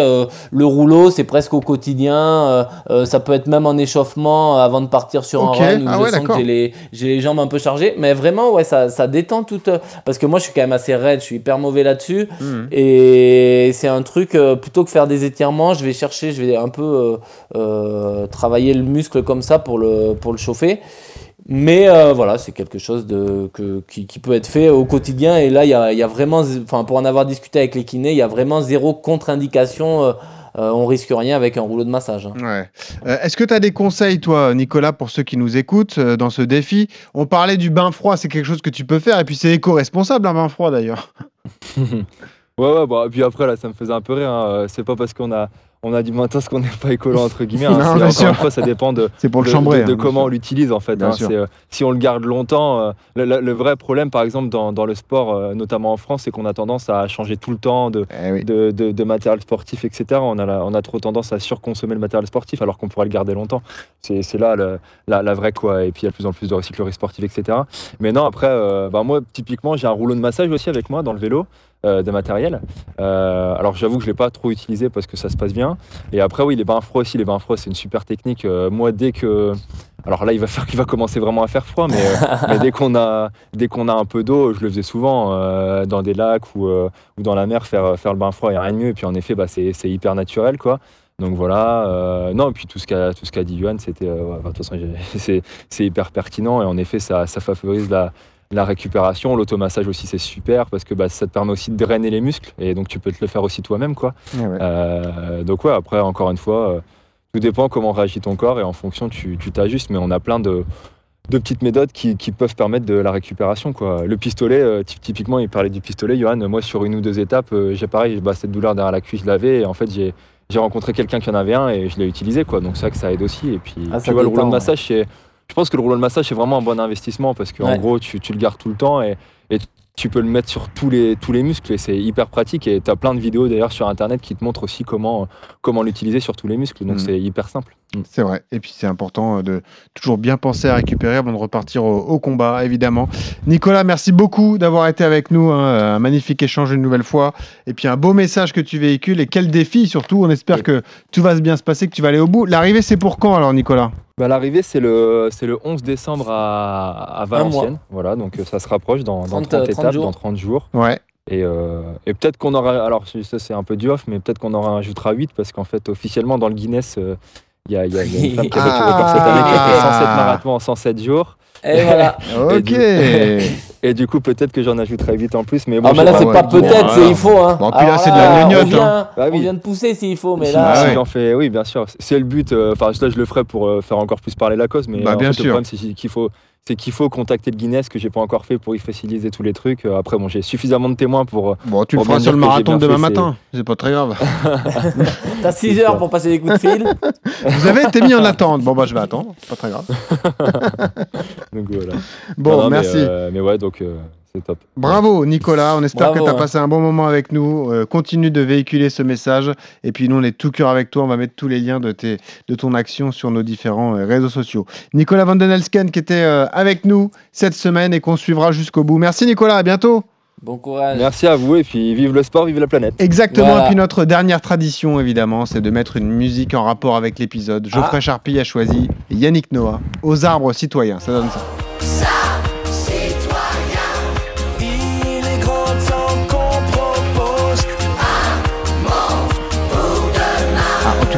le rouleau c'est presque au quotidien ça peut être même en échauffement avant de partir sur un run où Ah je ouais, sens que j'ai les, les jambes un peu chargées mais vraiment ouais ça, ça détend tout parce que moi je suis quand même assez raide je suis hyper mauvais là-dessus Mhm. et c'est un truc, euh, plutôt que faire des étirements, je vais chercher, je vais un peu euh, euh, travailler le muscle comme ça pour le, pour le chauffer. Mais euh, voilà, c'est quelque chose de, que, qui, qui peut être fait au quotidien. Et là, il y a, y a vraiment, enfin, pour en avoir discuté avec les kinés, il y a vraiment zéro contre-indication. Euh, on risque rien avec un rouleau de massage. hein. Ouais. Euh, Est-ce que tu as des conseils, toi, Nicolas, pour ceux qui nous écoutent euh, dans ce défi? On parlait du bain froid, c'est quelque chose que tu peux faire, et puis c'est éco-responsable, un bain froid d'ailleurs. Ouais, ouais, bah, puis après, là, ça me faisait un peu rire. hein. C'est pas parce qu'on a, on a du matos qu'on n'est pas écolo, entre guillemets. hein. Non, encore sûr. une fois, ça dépend de, C'est pour le de, chambrer. de- de hein, comment on l'utilise, en fait. Hein. euh, si on le garde longtemps, euh, le, le- le vrai problème, par exemple, dans, dans le sport, euh, notamment en France, c'est qu'on a tendance à changer tout le temps de, Eh oui. de, matériel sportif, etc. On a, la- on a trop tendance à surconsommer le matériel sportif alors qu'on pourrait le garder longtemps. C'est là le- la, la vraie quoi. Et puis il y a de plus en plus de recyclerie sportive, etc. Mais non, après, bah, moi, typiquement, j'ai un rouleau de massage aussi avec moi dans le vélo. Euh, de matériel. Euh, alors j'avoue que je ne l'ai pas trop utilisé parce que ça se passe bien. Et après oui, les bains froids aussi, les bains froids c'est une super technique. Euh, moi dès que... Alors là il va, faire, il va commencer vraiment à faire froid, mais, mais dès qu'on a, dès qu'on a un peu d'eau, je le faisais souvent euh, dans des lacs ou, euh, ou dans la mer, faire, faire le bain froid, il n'y a rien de mieux. Et puis en effet, bah, c'est c'est hyper naturel quoi. Donc voilà, euh, non, et puis tout ce qu'a tout ce qu'a dit Johan, c'était, euh, ouais, de toute façon, c'est hyper pertinent et en effet, ça, ça favorise la, la récupération. L'automassage aussi, c'est super parce que bah, ça te permet aussi de drainer les muscles et donc tu peux te le faire aussi toi-même, quoi. Eh ouais. Euh, donc ouais, après, encore une fois, tout dépend comment réagit ton corps et en fonction, tu tu t'ajustes, mais on a plein de de petites méthodes qui, qui peuvent permettre de la récupération. Quoi. Le pistolet, euh, ty- typiquement, il parlait du pistolet, Johan. Moi, sur une ou deux étapes, euh, j'ai pareil, bah, cette douleur derrière la cuisse, je l'avais. Et en fait, j'ai j'ai rencontré quelqu'un qui en avait un et je l'ai utilisé. Quoi. Donc, c'est vrai que ça aide aussi. Et puis, Ah, tu vois, le rouleau de massage. Je pense que le rouleau de massage, c'est vraiment un bon investissement parce qu'en Ouais. gros, tu, tu le gardes tout le temps et, et tu peux le mettre sur tous les, tous les muscles et c'est hyper pratique. Et tu as plein de vidéos d'ailleurs sur internet qui te montrent aussi comment, comment l'utiliser sur tous les muscles. Donc Mhm. c'est hyper simple. C'est vrai. Et puis c'est important euh, de toujours bien penser à récupérer avant de repartir au, au combat, évidemment. Nicolas, merci beaucoup d'avoir été avec nous. hein. Un magnifique échange une nouvelle fois. Et puis un beau message que tu véhicules. Et quel défi surtout. On espère que tout va bien se passer, que tu vas aller au bout. L'arrivée, c'est pour quand alors, Nicolas? Bah, L'arrivée, c'est le, c'est le 11 décembre à, à Valenciennes. Voilà, donc euh, ça se rapproche dans, dans 30, 30, euh, 30 étapes, jours. dans 30 jours. Ouais. Et, euh, et peut-être qu'on aura. Alors, ça, c'est un peu du off, mais peut-être qu'on en rajoutera 8 parce qu'en fait, officiellement, dans le Guinness, euh, il y, a, il y a- y a une femme qui a battu le record cette année qui a fait 107 marathons en 107 jours. Et voilà. Et Ok. du, et du coup, peut-être que j'en ajouterai 8 en plus. Mais bon, Ah, mais là, c'est pas peut-être, voilà. c'est il faut. Hein. Bon, puis là, c'est de la on gnognotte, vient, hein. Bah on oui. vient de pousser s'il faut, mais là. si Ah ouais. j'en fais, oui, bien sûr. C'est le but. euh, Enfin, là, je le ferai pour euh, faire encore plus parler la cause, mais Bah, en bien fait, sûr. le problème, c'est qu'il faut, c'est qu'il faut contacter le Guinness que j'ai pas encore fait pour y faciliter tous les trucs. Euh, Après, bon, j'ai suffisamment de témoins pour. euh, Bon, tu le pour feras sur le marathon demain fait, matin. C'est pas très grave. T'as 6 C'est heures ça. pour passer des coups de fil. Vous avez été mis en attente. Bon, bah, je vais attendre. C'est pas très grave. Donc voilà. Bon, Non, non, mais, merci. euh, Mais, ouais, donc euh, c'est top. Bravo Nicolas, on espère Bravo, que tu as passé un bon moment avec nous. Euh, continue de véhiculer ce message. Et puis nous, on est tout cœur avec toi. On va mettre tous les liens de, tes, de ton action sur nos différents euh, réseaux sociaux. Nicolas Van Den Elsken qui était euh, avec nous cette semaine et qu'on suivra jusqu'au bout. Merci Nicolas, à bientôt. Bon courage. Merci à vous et puis vive le sport, vive la planète. Exactement. Voilà. Et puis notre dernière tradition, évidemment, c'est de mettre une musique en rapport avec l'épisode. Geoffrey Ah. Charpie a choisi Yannick Noah aux arbres citoyens. Ça donne ça.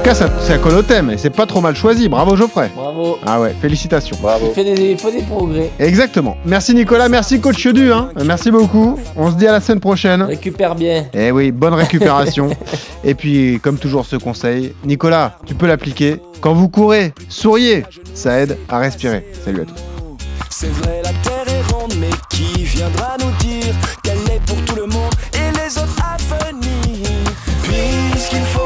Cas, ça, ça colle au thème et c'est pas trop mal choisi. Bravo Geoffrey. Bravo. Ah ouais, félicitations. Il Bravo. fait des, il faut des progrès. Exactement. Merci Nicolas, merci coach Du. Hein. Merci beaucoup. On se dit à la semaine prochaine. Récupère bien. Eh oui, bonne récupération. Et puis, comme toujours, ce conseil, Nicolas, tu peux l'appliquer. Quand vous courez, souriez. Ça aide à respirer. Salut à tous. C'est vrai, la terre est ronde, mais qui viendra nous dire qu'elle est pour tout le monde et les autres à venir? Puisqu'il faut